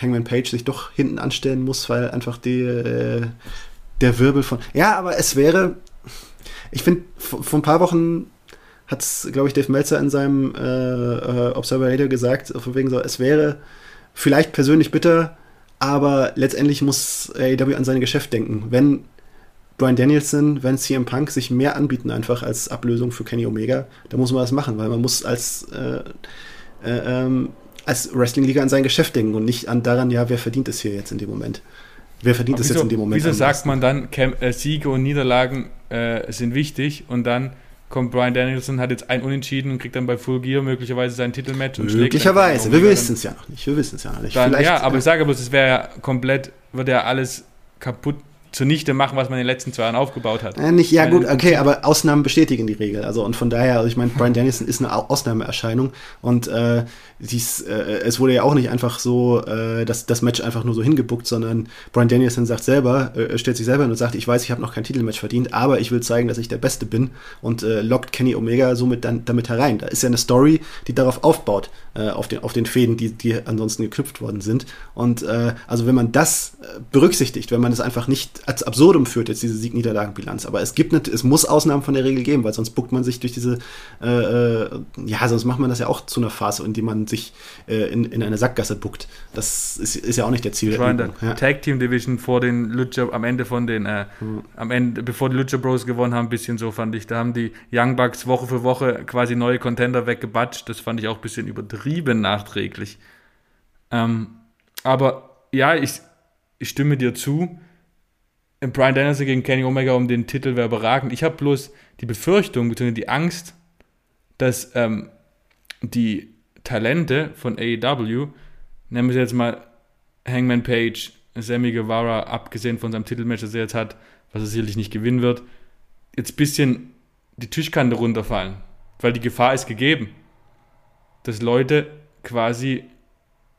Hangman Page sich doch hinten anstellen muss, weil einfach die, äh, der Wirbel von. Ja, aber es wäre, ich finde, vor ein paar Wochen hat es, glaube ich, Dave Meltzer in seinem äh, äh, Observer Radio gesagt, von wegen so, es wäre vielleicht persönlich bitter, aber letztendlich muss AEW an sein Geschäft denken. Wenn Brian Danielson, wenn CM Punk sich mehr anbieten einfach als Ablösung für Kenny Omega, dann muss man das machen, weil man muss als äh, äh, ähm, als Wrestling-Liga an sein Geschäft denken und nicht an daran, ja, wer verdient es hier jetzt in dem Moment. Wer verdient es jetzt in dem Moment? Wieso sagt man dann, äh, Siege und Niederlagen äh, sind wichtig und dann kommt Brian Danielson, hat jetzt ein Unentschieden und kriegt dann bei Full Gear möglicherweise sein Titelmatch Möglicherweise, wir wissen es ja noch nicht. Wir wissen es ja noch nicht. Dann, ja, aber äh, ich sage bloß, es wäre ja komplett, würde ja alles kaputt zunichte machen, was man in den letzten zwei Jahren aufgebaut hat. Äh, nicht, ja gut, okay, aber Ausnahmen bestätigen die Regel. Also und von daher, also ich meine, Brian Danielson ist eine Au- Ausnahmeerscheinung und äh, dies, äh, es wurde ja auch nicht einfach so, äh, das, das Match einfach nur so hingebuckt, sondern Brian Danielson sagt selber, äh, stellt sich selber hin und sagt, ich weiß, ich habe noch kein Titelmatch verdient, aber ich will zeigen, dass ich der Beste bin und äh, lockt Kenny Omega somit dann damit herein. Da ist ja eine Story, die darauf aufbaut, äh, auf den auf den Fäden, die die ansonsten geknüpft worden sind. Und äh, also wenn man das äh, berücksichtigt, wenn man es einfach nicht als absurdum führt, jetzt diese Sieg-Niederlagen-Bilanz, aber es gibt nicht, es muss Ausnahmen von der Regel geben, weil sonst buckt man sich durch diese, äh, äh, ja, sonst macht man das ja auch zu einer Phase, in die man sich äh, in, in eine Sackgasse buckt. Das ist, ist ja auch nicht der Ziel Ich war in der Übung. Ja. Tag Team Division vor den Lucha, am Ende von den, äh, am Ende, bevor die Lucha Bros gewonnen haben, ein bisschen so fand ich. Da haben die Young Bucks Woche für Woche quasi neue Contender weggebatscht. Das fand ich auch ein bisschen übertrieben nachträglich. Ähm, aber ja, ich, ich stimme dir zu. Brian Danielson gegen Kenny Omega um den Titel wäre überragend. Ich habe bloß die Befürchtung bzw. die Angst, dass ähm, die Talente von AEW, nennen wir sie jetzt mal Hangman Page, Sammy Guevara, abgesehen von seinem Titelmatch, das er jetzt hat, was er sicherlich nicht gewinnen wird, jetzt ein bisschen die Tischkante runterfallen. Weil die Gefahr ist gegeben, dass Leute quasi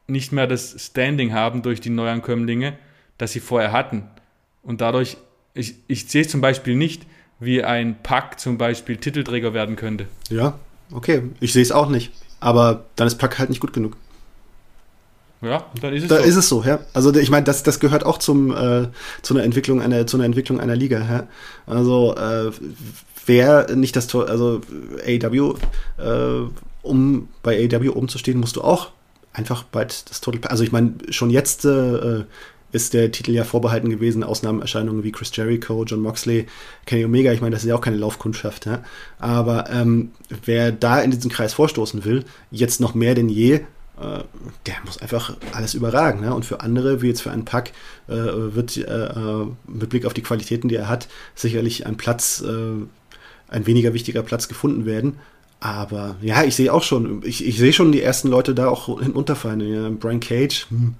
nicht mehr das Standing haben durch die Neuankömmlinge, das sie vorher hatten. Und dadurch, ich, ich sehe es zum Beispiel nicht, wie ein Pack zum Beispiel Titelträger werden könnte. Ja, okay. Ich sehe es auch nicht. Aber dann ist Pack halt nicht gut genug. Ja, dann ist es da so. ist es so, ja. Also ich meine, das, das gehört auch zum, äh, zu, einer Entwicklung einer, zu einer Entwicklung einer Liga, ja. Also äh, wer nicht das Tor, also AW, äh, um bei AW umzustehen, musst du auch einfach bald das Total Also ich meine, schon jetzt äh, ist der Titel ja vorbehalten gewesen, Ausnahmeerscheinungen wie Chris Jericho, John Moxley, Kenny Omega, ich meine, das ist ja auch keine Laufkundschaft, ja. Aber ähm, wer da in diesen Kreis vorstoßen will, jetzt noch mehr denn je, äh, der muss einfach alles überragen. Ne? Und für andere, wie jetzt für einen Pack, äh, wird äh, äh, mit Blick auf die Qualitäten, die er hat, sicherlich ein Platz, äh, ein weniger wichtiger Platz gefunden werden. Aber ja, ich sehe auch schon, ich, ich sehe schon die ersten Leute da auch hinunterfallen. Ja, Brian Cage, hm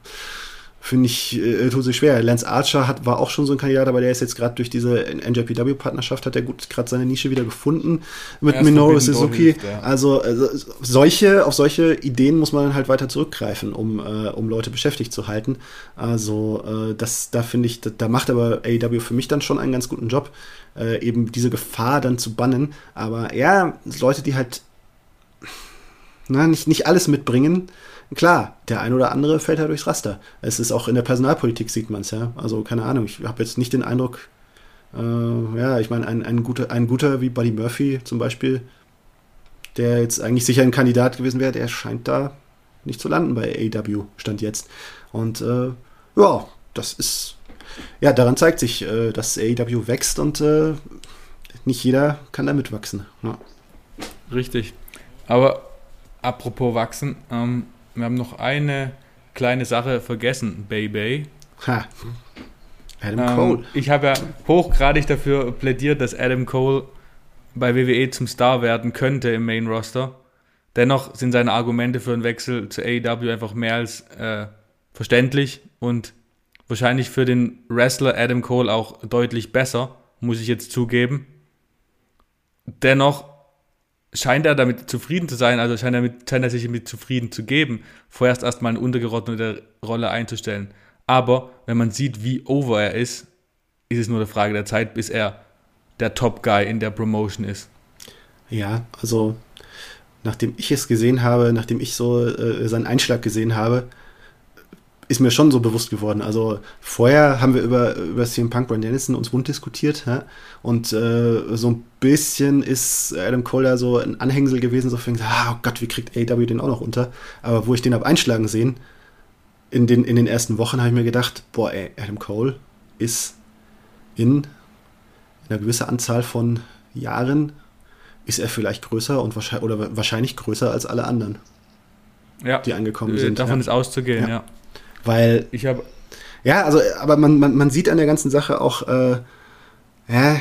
finde ich, äh, tut sich schwer. Lance Archer hat, war auch schon so ein Kandidat, aber der ist jetzt gerade durch diese NJPW-Partnerschaft, hat er gut gerade seine Nische wieder gefunden mit Minoru Suzuki. Hilft, ja. also, also, solche, auf solche Ideen muss man halt weiter zurückgreifen, um, äh, um Leute beschäftigt zu halten. Also äh, das, da finde ich, da, da, macht aber AEW für mich dann schon einen ganz guten Job, äh, eben diese Gefahr dann zu bannen. Aber ja, Leute, die halt na, nicht, nicht alles mitbringen, klar, der ein oder andere fällt ja durchs Raster. Es ist auch in der Personalpolitik sieht man es ja. Also keine Ahnung, ich habe jetzt nicht den Eindruck, äh, ja, ich meine, ein, ein, guter, ein guter wie Buddy Murphy zum Beispiel, der jetzt eigentlich sicher ein Kandidat gewesen wäre, der scheint da nicht zu landen bei AEW, stand jetzt. Und äh, ja, das ist, ja, daran zeigt sich, äh, dass AEW wächst und äh, nicht jeder kann da mitwachsen. Ja. Richtig. Aber apropos wachsen, ähm, wir haben noch eine kleine Sache vergessen, Baby. Ha. Adam ähm, Cole. Ich habe ja hochgradig dafür plädiert, dass Adam Cole bei WWE zum Star werden könnte im Main Roster. Dennoch sind seine Argumente für einen Wechsel zu AEW einfach mehr als äh, verständlich und wahrscheinlich für den Wrestler Adam Cole auch deutlich besser, muss ich jetzt zugeben. Dennoch scheint er damit zufrieden zu sein, also scheint er, mit, scheint er sich damit zufrieden zu geben, vorerst erstmal eine untergeordnete Rolle einzustellen. Aber wenn man sieht, wie over er ist, ist es nur eine Frage der Zeit, bis er der Top-Guy in der Promotion ist. Ja, also nachdem ich es gesehen habe, nachdem ich so äh, seinen Einschlag gesehen habe, ist mir schon so bewusst geworden. Also vorher haben wir über, über CM Punk Brian Dennison uns wund diskutiert ja? und äh, so ein bisschen ist Adam Cole da so ein Anhängsel gewesen, so fängt, ah, oh Gott, wie kriegt AW den auch noch unter? Aber wo ich den habe einschlagen sehen, in den, in den ersten Wochen habe ich mir gedacht, boah, ey, Adam Cole ist in einer gewissen Anzahl von Jahren ist er vielleicht größer und wahrscheinlich, oder wahrscheinlich größer als alle anderen, ja, die angekommen sind. Davon ja. ist auszugehen, ja. Weil. Ich habe. Ja, also, aber man, man, man sieht an der ganzen Sache auch, äh, ja,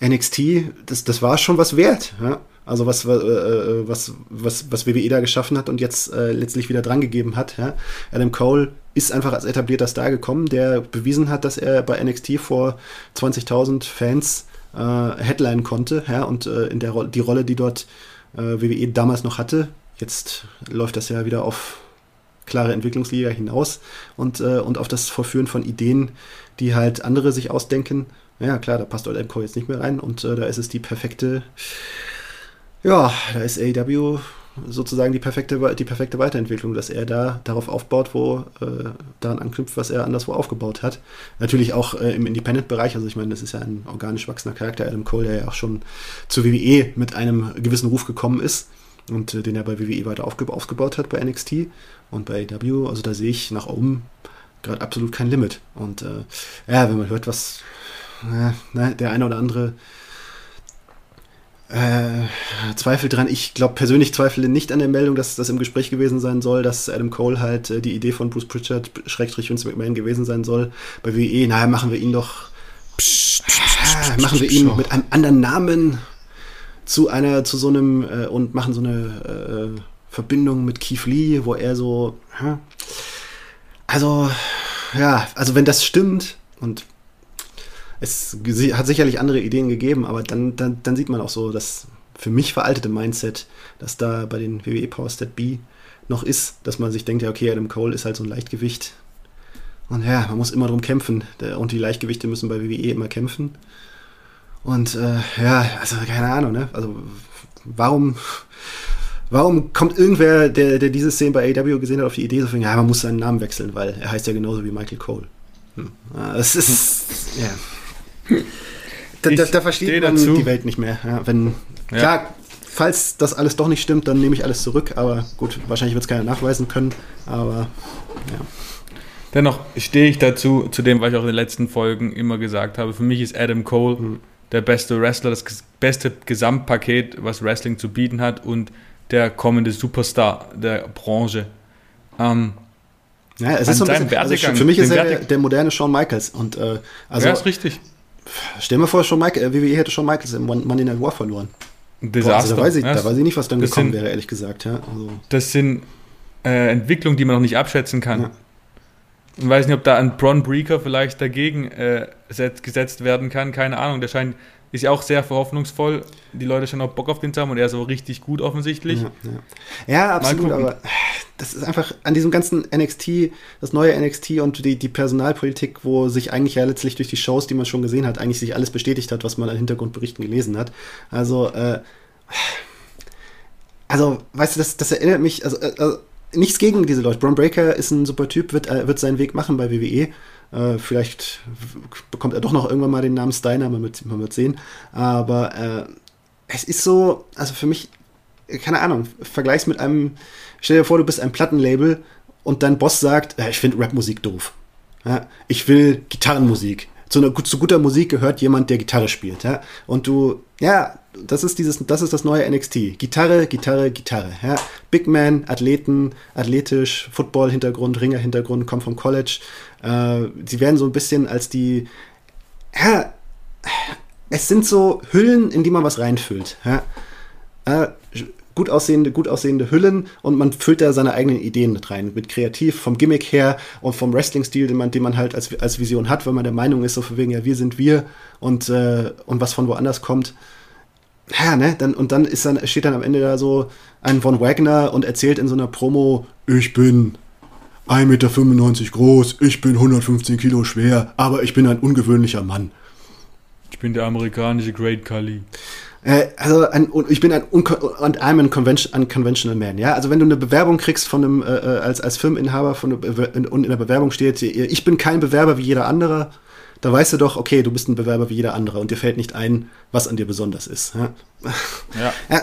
NXT, das, das war schon was wert. Ja? Also was, äh, äh, was, was, was WWE da geschaffen hat und jetzt äh, letztlich wieder drangegeben hat. Ja? Adam Cole ist einfach als etablierter Star gekommen, der bewiesen hat, dass er bei NXT vor 20.000 Fans äh, Headline konnte. Ja? Und äh, in der Ro die Rolle, die dort äh, WWE damals noch hatte, jetzt läuft das ja wieder auf klare Entwicklungsliga hinaus und, äh, und auf das Vorführen von Ideen, die halt andere sich ausdenken. Ja, klar, da passt Old MCO jetzt nicht mehr rein und äh, da ist es die perfekte, ja, da ist AEW sozusagen die perfekte, die perfekte Weiterentwicklung, dass er da darauf aufbaut, wo äh, daran anknüpft, was er anderswo aufgebaut hat. Natürlich auch äh, im Independent-Bereich, also ich meine, das ist ja ein organisch wachsender Charakter, Adam Cole, der ja auch schon zu WWE mit einem gewissen Ruf gekommen ist und äh, den er bei WWE weiter aufge aufgebaut hat bei NXT und bei AW. Also da sehe ich nach oben gerade absolut kein Limit. Und äh, ja, wenn man hört, was äh, ne, der eine oder andere äh, zweifelt dran. Ich glaube persönlich zweifle nicht an der Meldung, dass das im Gespräch gewesen sein soll, dass Adam Cole halt äh, die Idee von Bruce Pritchard, Schrägstrich Vince McMahon gewesen sein soll. Bei WWE, naja, machen wir ihn doch, psch, psch, psch, machen wir ihn mit einem anderen Namen zu einer, zu so einem äh, und machen so eine äh, Verbindung mit Keith Lee, wo er so, ja, also, ja, also wenn das stimmt und es hat sicherlich andere Ideen gegeben, aber dann, dann, dann sieht man auch so das für mich veraltete Mindset, das da bei den WWE Power Stat B noch ist, dass man sich denkt, ja, okay, Adam Cole ist halt so ein Leichtgewicht. Und ja, man muss immer drum kämpfen. Und die Leichtgewichte müssen bei WWE immer kämpfen. Und äh, ja, also keine Ahnung, ne? Also warum, warum kommt irgendwer, der, der diese Szene bei AW gesehen hat, auf die Idee, so von, ja, man muss seinen Namen wechseln, weil er heißt ja genauso wie Michael Cole. Hm. Es ist, [laughs] ja. Da, da, da versteht man dazu. die Welt nicht mehr. Ja, wenn, ja. Klar, falls das alles doch nicht stimmt, dann nehme ich alles zurück, aber gut, wahrscheinlich wird es keiner nachweisen können, aber ja. Dennoch stehe ich dazu, zu dem, was ich auch in den letzten Folgen immer gesagt habe. Für mich ist Adam Cole mhm. Der beste Wrestler, das beste Gesamtpaket, was Wrestling zu bieten hat und der kommende Superstar der Branche. Ähm, ja, es ist so ein bisschen, also für mich ist er der, der, moderne Shawn Michaels. Und, äh, also, ja, ist richtig. Stell mir vor, Shawn Michael, äh, WWE hätte Shawn Michaels im Money Night War verloren. Desaster. Boah, also da, weiß ich, da weiß ich nicht, was dann gekommen sind, wäre, ehrlich gesagt. Ja, also. Das sind äh, Entwicklungen, die man noch nicht abschätzen kann. Ja. Ich weiß nicht, ob da ein Bron Breaker vielleicht dagegen äh, gesetzt werden kann. Keine Ahnung. Der scheint ist ja auch sehr verhoffnungsvoll. Die Leute schon auch Bock auf den zu haben und er ist so richtig gut offensichtlich. Ja, ja. ja absolut, aber das ist einfach an diesem ganzen NXT, das neue NXT und die, die Personalpolitik, wo sich eigentlich ja letztlich durch die Shows, die man schon gesehen hat, eigentlich sich alles bestätigt hat, was man an Hintergrundberichten gelesen hat. Also, äh, also, weißt du, das, das erinnert mich, also, also nichts gegen diese Leute. Braun Breaker ist ein super Typ, wird, äh, wird seinen Weg machen bei WWE. Äh, vielleicht bekommt er doch noch irgendwann mal den Namen Steiner, man wird, man wird sehen. Aber äh, es ist so, also für mich, keine Ahnung, vergleichs mit einem, stell dir vor, du bist ein Plattenlabel und dein Boss sagt, ja, ich finde Rapmusik doof. Ja, ich will Gitarrenmusik. Zu, einer, zu guter Musik gehört jemand, der Gitarre spielt. Ja? Und du, ja, das ist dieses, das ist das neue NXT. Gitarre, Gitarre, Gitarre. Ja? Big Man, Athleten, athletisch, Football-Hintergrund, Ringer-Hintergrund, kommt vom College. Äh, sie werden so ein bisschen als die, ja, es sind so Hüllen, in die man was reinfüllt. Ja? Äh, gut aussehende, gut aussehende Hüllen und man füllt da seine eigenen Ideen mit rein. Mit kreativ, vom Gimmick her und vom Wrestling-Stil, den man, den man halt als, als Vision hat, weil man der Meinung ist, so von wegen, ja, wir sind wir und, äh, und was von woanders kommt ja, ne, dann, und dann ist dann, steht dann am Ende da so ein Von Wagner und erzählt in so einer Promo, ich bin 1,95 Meter groß, ich bin 115 Kilo schwer, aber ich bin ein ungewöhnlicher Mann. Ich bin der amerikanische Great Kali. Äh, also ein, ich bin ein und I'm an unconventional man, ja. Also wenn du eine Bewerbung kriegst von einem äh, äh als als Firmeninhaber von und in der Bewerbung steht, ich bin kein Bewerber wie jeder andere, da weißt du doch, okay, du bist ein Bewerber wie jeder andere und dir fällt nicht ein, was an dir besonders ist. Ja, ja. [laughs] ja.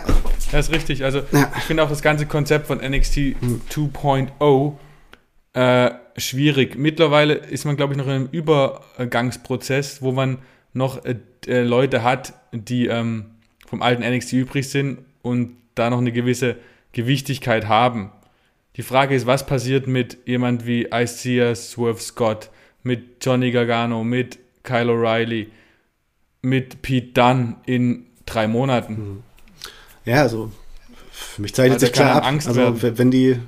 das ist richtig. Also ja. ich finde auch das ganze Konzept von NXT hm. 2.0 äh, schwierig. Mittlerweile ist man, glaube ich, noch in einem Übergangsprozess, wo man noch äh, äh Leute hat, die ähm, vom alten NXT übrig sind und da noch eine gewisse Gewichtigkeit haben. Die Frage ist, was passiert mit jemand wie Isaiah Swerve Scott, mit Johnny Gargano, mit Kyle O'Reilly, mit Pete Dunn in drei Monaten. Mhm. Ja, also für mich zeichnet also sich klar ab. Angst also werden. wenn die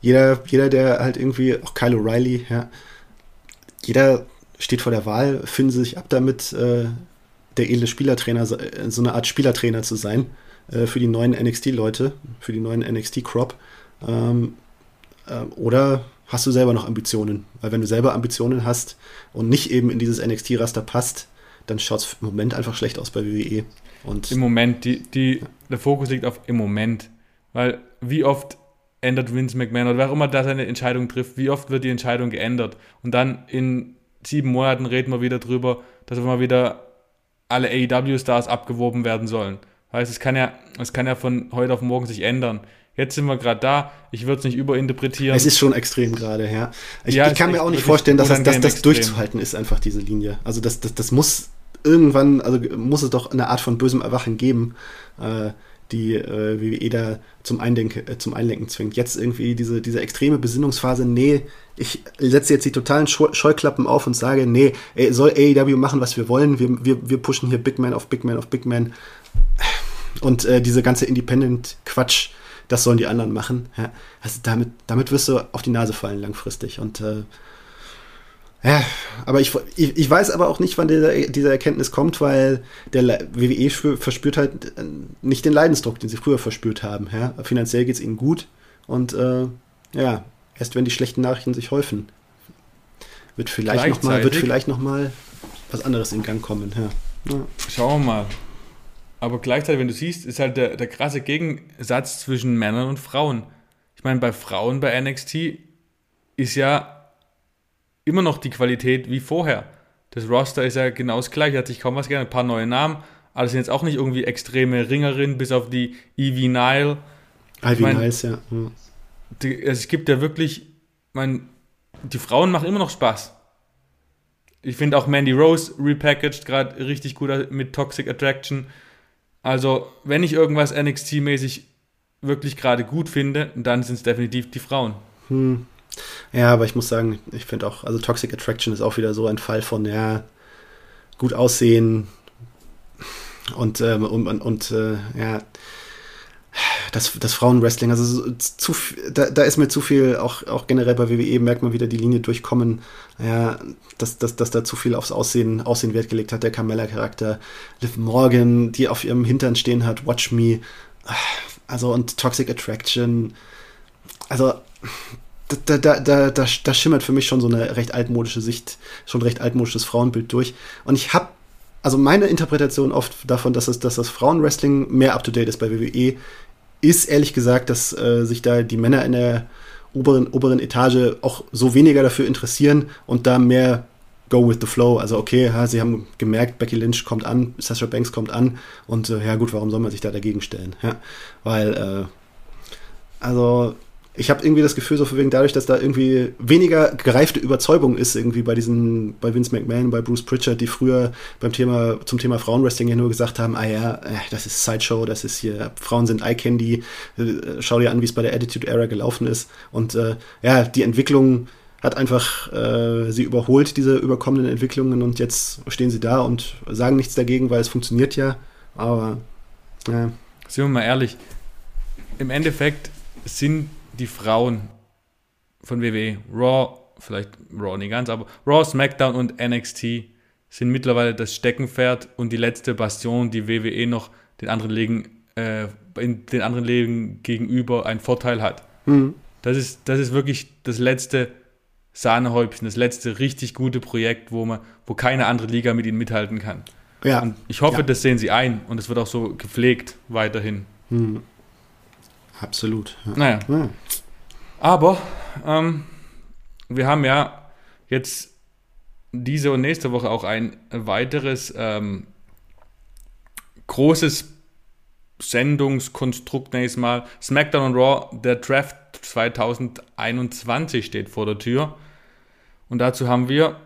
jeder, jeder, der halt irgendwie, auch Kyle O'Reilly, ja, jeder steht vor der Wahl, finden sie sich ab damit, äh, der edle Spielertrainer, äh, so eine Art Spielertrainer zu sein äh, für die neuen NXT-Leute, für die neuen NXT-Crop. Ähm, äh, oder hast du selber noch Ambitionen. Weil wenn du selber Ambitionen hast und nicht eben in dieses NXT-Raster passt, dann schaut es im Moment einfach schlecht aus bei WWE. Und Im Moment, die, die, der Fokus liegt auf im Moment. Weil wie oft ändert Vince McMahon oder wer auch immer da seine Entscheidung trifft, wie oft wird die Entscheidung geändert? Und dann in sieben Monaten reden wir wieder drüber, dass immer wieder alle AEW-Stars abgeworben werden sollen. Heißt, es kann ja, es kann ja von heute auf morgen sich ändern. Jetzt sind wir gerade da. Ich würde es nicht überinterpretieren. Es ist schon extrem gerade, ja. Ich, ja, ich kann mir auch nicht vorstellen, dass das, dass das durchzuhalten ist, einfach diese Linie. Also das, das, das muss irgendwann, also muss es doch eine Art von bösem Erwachen geben, äh, die äh, WWE da zum, Eindenken, äh, zum Einlenken zwingt. Jetzt irgendwie diese, diese extreme Besinnungsphase, nee, ich setze jetzt die totalen Scheuklappen auf und sage, nee, ey, soll AEW machen, was wir wollen. Wir, wir, wir pushen hier Big Man auf Big Man auf Big Man. Und äh, diese ganze Independent-Quatsch, das sollen die anderen machen. Ja, also damit, damit wirst du auf die Nase fallen langfristig. Und äh, ja, aber ich, ich, ich, weiß aber auch nicht, wann dieser, diese Erkenntnis kommt, weil der WWE verspürt halt äh, nicht den Leidensdruck, den sie früher verspürt haben. Ja? Finanziell geht es ihnen gut und äh, ja, erst wenn die schlechten Nachrichten sich häufen, wird vielleicht nochmal noch, wird vielleicht noch mal was anderes in Gang kommen. Ja. Ja. Schauen wir mal. Aber gleichzeitig, wenn du siehst, ist halt der, der krasse Gegensatz zwischen Männern und Frauen. Ich meine, bei Frauen bei NXT ist ja immer noch die Qualität wie vorher. Das Roster ist ja genau das gleiche, hat sich kaum was geändert. Ein paar neue Namen, aber das sind jetzt auch nicht irgendwie extreme Ringerinnen, bis auf die Evie Nile. Ivy Niles, ja. ja. Die, also es gibt ja wirklich, mein, die Frauen machen immer noch Spaß. Ich finde auch Mandy Rose repackaged gerade richtig gut mit Toxic Attraction. Also, wenn ich irgendwas NXT-mäßig wirklich gerade gut finde, dann sind es definitiv die Frauen. Hm. Ja, aber ich muss sagen, ich finde auch, also Toxic Attraction ist auch wieder so ein Fall von, ja, gut aussehen und, ähm, und, und, und äh, ja, das, das Frauenwrestling, also zu, da, da ist mir zu viel, auch, auch generell bei WWE merkt man wieder die Linie durchkommen, ja, dass, dass, dass da zu viel aufs Aussehen, Aussehen Wert gelegt hat, der Carmella-Charakter, Liv Morgan, die auf ihrem Hintern stehen hat, Watch Me, also und Toxic Attraction, also da, da, da, da, da schimmert für mich schon so eine recht altmodische Sicht, schon recht altmodisches Frauenbild durch. Und ich habe also meine Interpretation oft davon, dass, es, dass das Frauenwrestling mehr up-to-date ist bei WWE, ist ehrlich gesagt, dass äh, sich da die Männer in der oberen, oberen Etage auch so weniger dafür interessieren und da mehr go with the flow. Also okay, ja, sie haben gemerkt, Becky Lynch kommt an, Sasha Banks kommt an und äh, ja gut, warum soll man sich da dagegen stellen? Ja, weil äh, also ich habe irgendwie das Gefühl, so wegen dadurch, dass da irgendwie weniger gereifte Überzeugung ist, irgendwie bei diesen, bei Vince McMahon, bei Bruce Pritchard, die früher beim Thema, zum Thema Frauenwrestling ja nur gesagt haben, ah ja, äh, das ist Sideshow, das ist hier, Frauen sind Eye Candy, äh, schau dir an, wie es bei der Attitude Era gelaufen ist. Und äh, ja, die Entwicklung hat einfach äh, sie überholt, diese überkommenen Entwicklungen, und jetzt stehen sie da und sagen nichts dagegen, weil es funktioniert ja. Aber ja. Sind wir mal ehrlich, im Endeffekt sind die Frauen von WWE, Raw, vielleicht Raw nicht ganz, aber Raw, SmackDown und NXT sind mittlerweile das Steckenpferd und die letzte Bastion, die WWE noch den anderen Ligen, äh, in den anderen Ligen gegenüber einen Vorteil hat. Mhm. Das, ist, das ist wirklich das letzte Sahnehäubchen, das letzte richtig gute Projekt, wo man, wo keine andere Liga mit ihnen mithalten kann. Ja. Und ich hoffe, ja. das sehen sie ein und es wird auch so gepflegt weiterhin. Mhm. Absolut. Ja. Naja. Ja. Aber ähm, wir haben ja jetzt diese und nächste Woche auch ein weiteres ähm, großes Sendungskonstrukt nächstes Mal. SmackDown und Raw, der Draft 2021 steht vor der Tür. Und dazu haben wir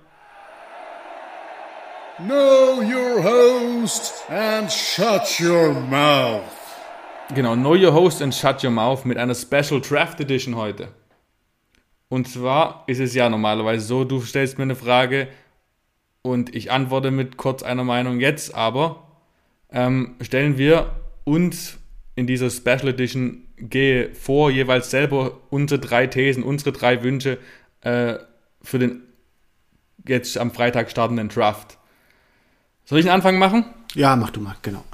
Know your host and shut your mouth. Genau, Know Your Host and Shut Your Mouth mit einer Special Draft Edition heute. Und zwar ist es ja normalerweise so, du stellst mir eine Frage und ich antworte mit kurz einer Meinung. Jetzt aber ähm, stellen wir uns in dieser Special Edition gehe vor, jeweils selber unsere drei Thesen, unsere drei Wünsche äh, für den jetzt am Freitag startenden Draft. Soll ich einen Anfang machen? Ja, mach du mal, genau.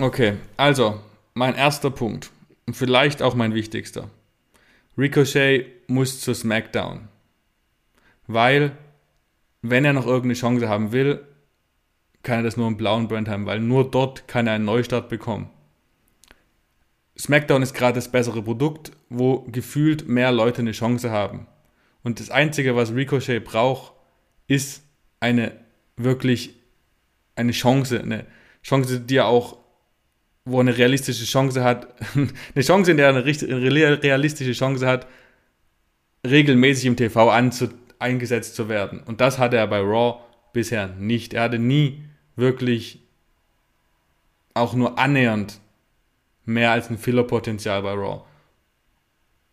Okay, also mein erster Punkt und vielleicht auch mein wichtigster. Ricochet muss zu SmackDown. Weil, wenn er noch irgendeine Chance haben will, kann er das nur im blauen Brand haben, weil nur dort kann er einen Neustart bekommen. SmackDown ist gerade das bessere Produkt, wo gefühlt mehr Leute eine Chance haben. Und das Einzige, was Ricochet braucht, ist eine wirklich eine Chance, eine Chance, die er auch wo er eine realistische Chance hat, [laughs] eine Chance, in der er eine realistische Chance hat, regelmäßig im TV anzu, eingesetzt zu werden. Und das hatte er bei Raw bisher nicht. Er hatte nie wirklich auch nur annähernd mehr als ein Filler-Potenzial bei Raw.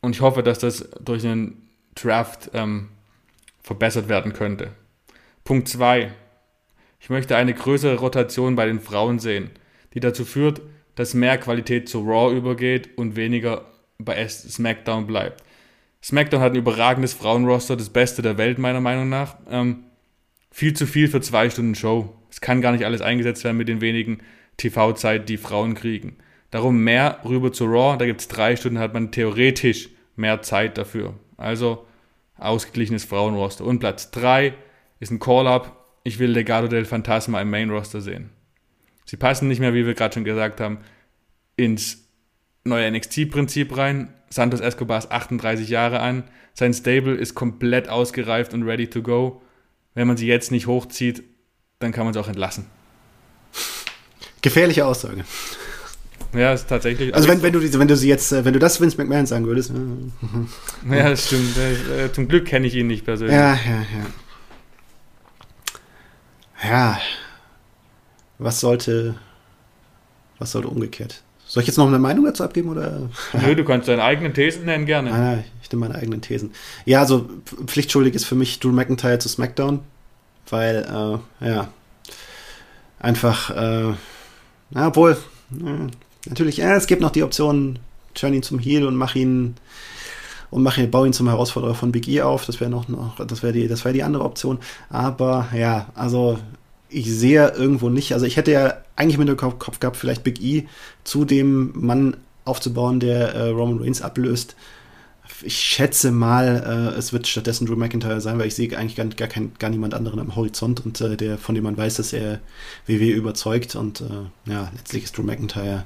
Und ich hoffe, dass das durch einen Draft ähm, verbessert werden könnte. Punkt 2. Ich möchte eine größere Rotation bei den Frauen sehen, die dazu führt, dass mehr Qualität zu Raw übergeht und weniger bei SmackDown bleibt. SmackDown hat ein überragendes Frauenroster, das Beste der Welt meiner Meinung nach. Ähm, viel zu viel für zwei Stunden Show. Es kann gar nicht alles eingesetzt werden mit den wenigen TV-Zeit, die Frauen kriegen. Darum mehr rüber zu Raw, da gibt es drei Stunden, hat man theoretisch mehr Zeit dafür. Also ausgeglichenes Frauenroster. Und Platz 3 ist ein Call-Up. Ich will Legado del Fantasma im Main-Roster sehen. Sie passen nicht mehr, wie wir gerade schon gesagt haben, ins neue NXT-Prinzip rein. Santos Escobar ist 38 Jahre an. Sein Stable ist komplett ausgereift und ready to go. Wenn man sie jetzt nicht hochzieht, dann kann man sie auch entlassen. Gefährliche Aussage. Ja, ist tatsächlich. Also wenn, wenn, du diese, wenn du sie jetzt, äh, wenn du das Vince McMahon sagen würdest. Äh, [laughs] ja, das stimmt. Äh, zum Glück kenne ich ihn nicht persönlich. Ja, ja, ja. Ja. Was sollte, was sollte umgekehrt? Soll ich jetzt noch eine Meinung dazu abgeben oder? Nö, du kannst deine eigenen Thesen nennen gerne. Nein, nein, ich nehme meine eigenen Thesen. Ja, also pflichtschuldig ist für mich Drew McIntyre zu SmackDown, weil äh, ja einfach, äh, na, obwohl äh, natürlich, ja, es gibt noch die Option, turn ihn zum Heel und mach ihn und mach ihn, bau ihn zum Herausforderer von Big E auf. Das wäre noch, noch das wäre die, das wäre die andere Option. Aber ja, also ich sehe irgendwo nicht. Also ich hätte ja eigentlich mit dem Kopf gehabt, vielleicht Big E zu dem Mann aufzubauen, der äh, Roman Reigns ablöst. Ich schätze mal, äh, es wird stattdessen Drew McIntyre sein, weil ich sehe eigentlich gar, gar, kein, gar niemand anderen am Horizont und äh, der, von dem man weiß, dass er WW überzeugt. Und äh, ja, letztlich ist Drew McIntyre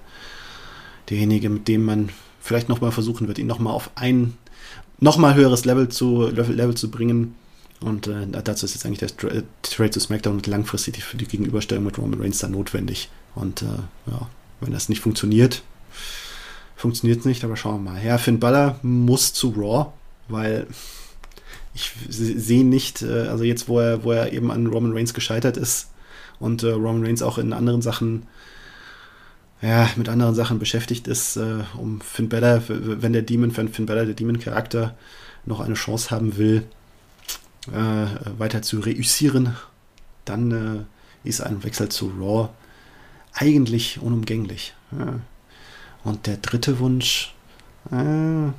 derjenige, mit dem man vielleicht nochmal versuchen wird, ihn nochmal auf ein nochmal höheres Level zu, Level, Level zu bringen und äh, dazu ist jetzt eigentlich der äh, Trade zu SmackDown und langfristig für die Gegenüberstellung mit Roman Reigns dann notwendig. Und äh, ja, wenn das nicht funktioniert, funktioniert es nicht, aber schauen wir mal. Ja, Finn Balor muss zu Raw, weil ich sehe nicht, äh, also jetzt, wo er, wo er eben an Roman Reigns gescheitert ist und äh, Roman Reigns auch in anderen Sachen ja, mit anderen Sachen beschäftigt ist, äh, um Finn Balor, wenn der Demon, wenn Finn Balor, der Demon-Charakter, noch eine Chance haben will, äh, weiter zu reüssieren, dann äh, ist ein Wechsel zu Raw eigentlich unumgänglich. Ja. Und der dritte Wunsch, äh,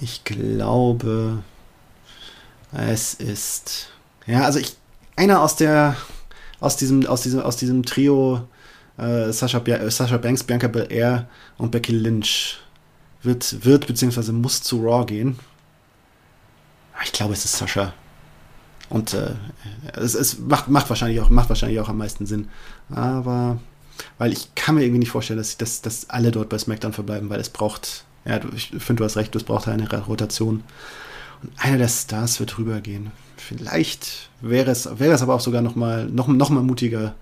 ich glaube, es ist, ja, also ich, einer aus der, aus diesem, aus diesem, aus diesem Trio äh, Sasha, Sasha Banks, Bianca Belair und Becky Lynch wird, wird beziehungsweise muss zu Raw gehen. Ich glaube, es ist Sasha. Und äh, es, es macht, macht, wahrscheinlich auch, macht wahrscheinlich auch am meisten Sinn. Aber, weil ich kann mir irgendwie nicht vorstellen, dass, dass, dass alle dort bei SmackDown verbleiben, weil es braucht, ja, ich finde, du hast recht, es braucht eine Rotation. Und einer der Stars wird rübergehen. Vielleicht wäre es, wäre es aber auch sogar noch mal, noch, noch mal mutiger,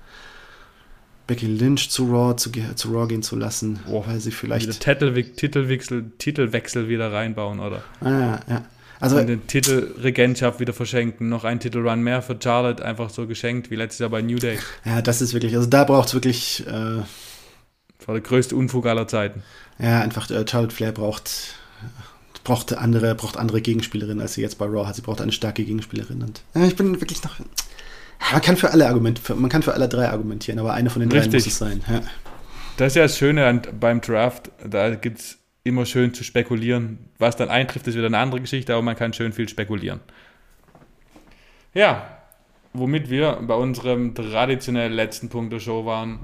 Becky Lynch zu Raw, zu, zu Raw gehen zu lassen, oh, weil sie vielleicht. Titelwechsel, Titelwechsel wieder reinbauen, oder? Ah, ja. Also, und den Titel Regentschaft wieder verschenken. Noch ein Titelrun mehr für Charlotte, einfach so geschenkt, wie letztes Jahr bei New Day. Ja, das ist wirklich, also da braucht es wirklich. Äh, das war der größte Unfug aller Zeiten. Ja, einfach äh, Charlotte Flair braucht, braucht andere, braucht andere Gegenspielerinnen, als sie jetzt bei Raw hat. Sie braucht eine starke Gegenspielerin. Und ja, ich bin wirklich noch. Man kann für alle Argumente, man kann für alle drei argumentieren, aber eine von den drei muss es sein. Ja. Das ist ja das Schöne beim Draft. Da gibt es immer schön zu spekulieren. Was dann eintrifft, ist wieder eine andere Geschichte, aber man kann schön viel spekulieren. Ja, womit wir bei unserem traditionellen letzten Punkt der Show waren.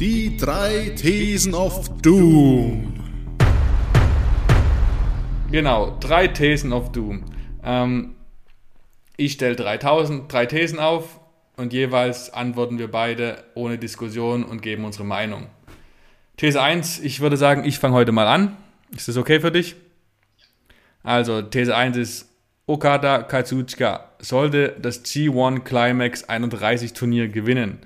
Die drei Thesen of Doom. Genau, drei Thesen of Doom. Ähm, ich stelle 3000, drei Thesen auf und jeweils antworten wir beide ohne Diskussion und geben unsere Meinung. These 1, ich würde sagen, ich fange heute mal an. Ist das okay für dich? Also, These 1 ist, Okada Kazuchika sollte das G1 Climax 31 Turnier gewinnen.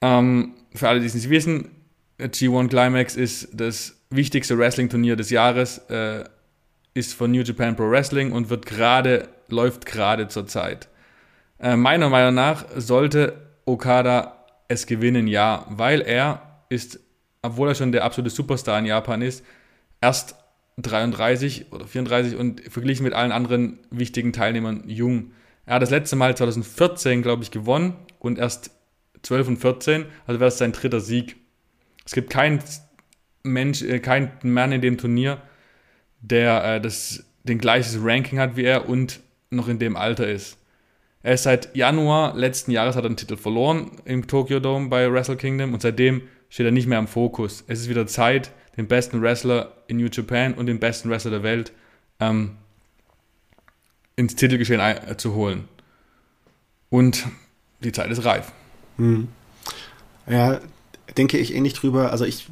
Ähm, für alle, die es nicht wissen, G1 Climax ist das wichtigste Wrestling-Turnier des Jahres, äh, ist von New Japan Pro Wrestling und wird gerade, läuft gerade zur Zeit. Äh, meiner Meinung nach sollte Okada es gewinnen, ja, weil er ist obwohl er schon der absolute Superstar in Japan ist, erst 33 oder 34 und verglichen mit allen anderen wichtigen Teilnehmern jung. Er hat das letzte Mal 2014, glaube ich, gewonnen und erst 12 und 14, also wäre es sein dritter Sieg. Es gibt keinen Mensch, äh, keinen Mann in dem Turnier, der äh, das, den gleiches Ranking hat wie er und noch in dem Alter ist. Er ist seit Januar letzten Jahres hat er einen Titel verloren im Tokyo Dome bei Wrestle Kingdom und seitdem steht er nicht mehr im Fokus. Es ist wieder Zeit, den besten Wrestler in New Japan und den besten Wrestler der Welt ähm, ins Titelgeschehen zu holen. Und die Zeit ist reif. Hm. Ja, denke ich ähnlich drüber. Also ich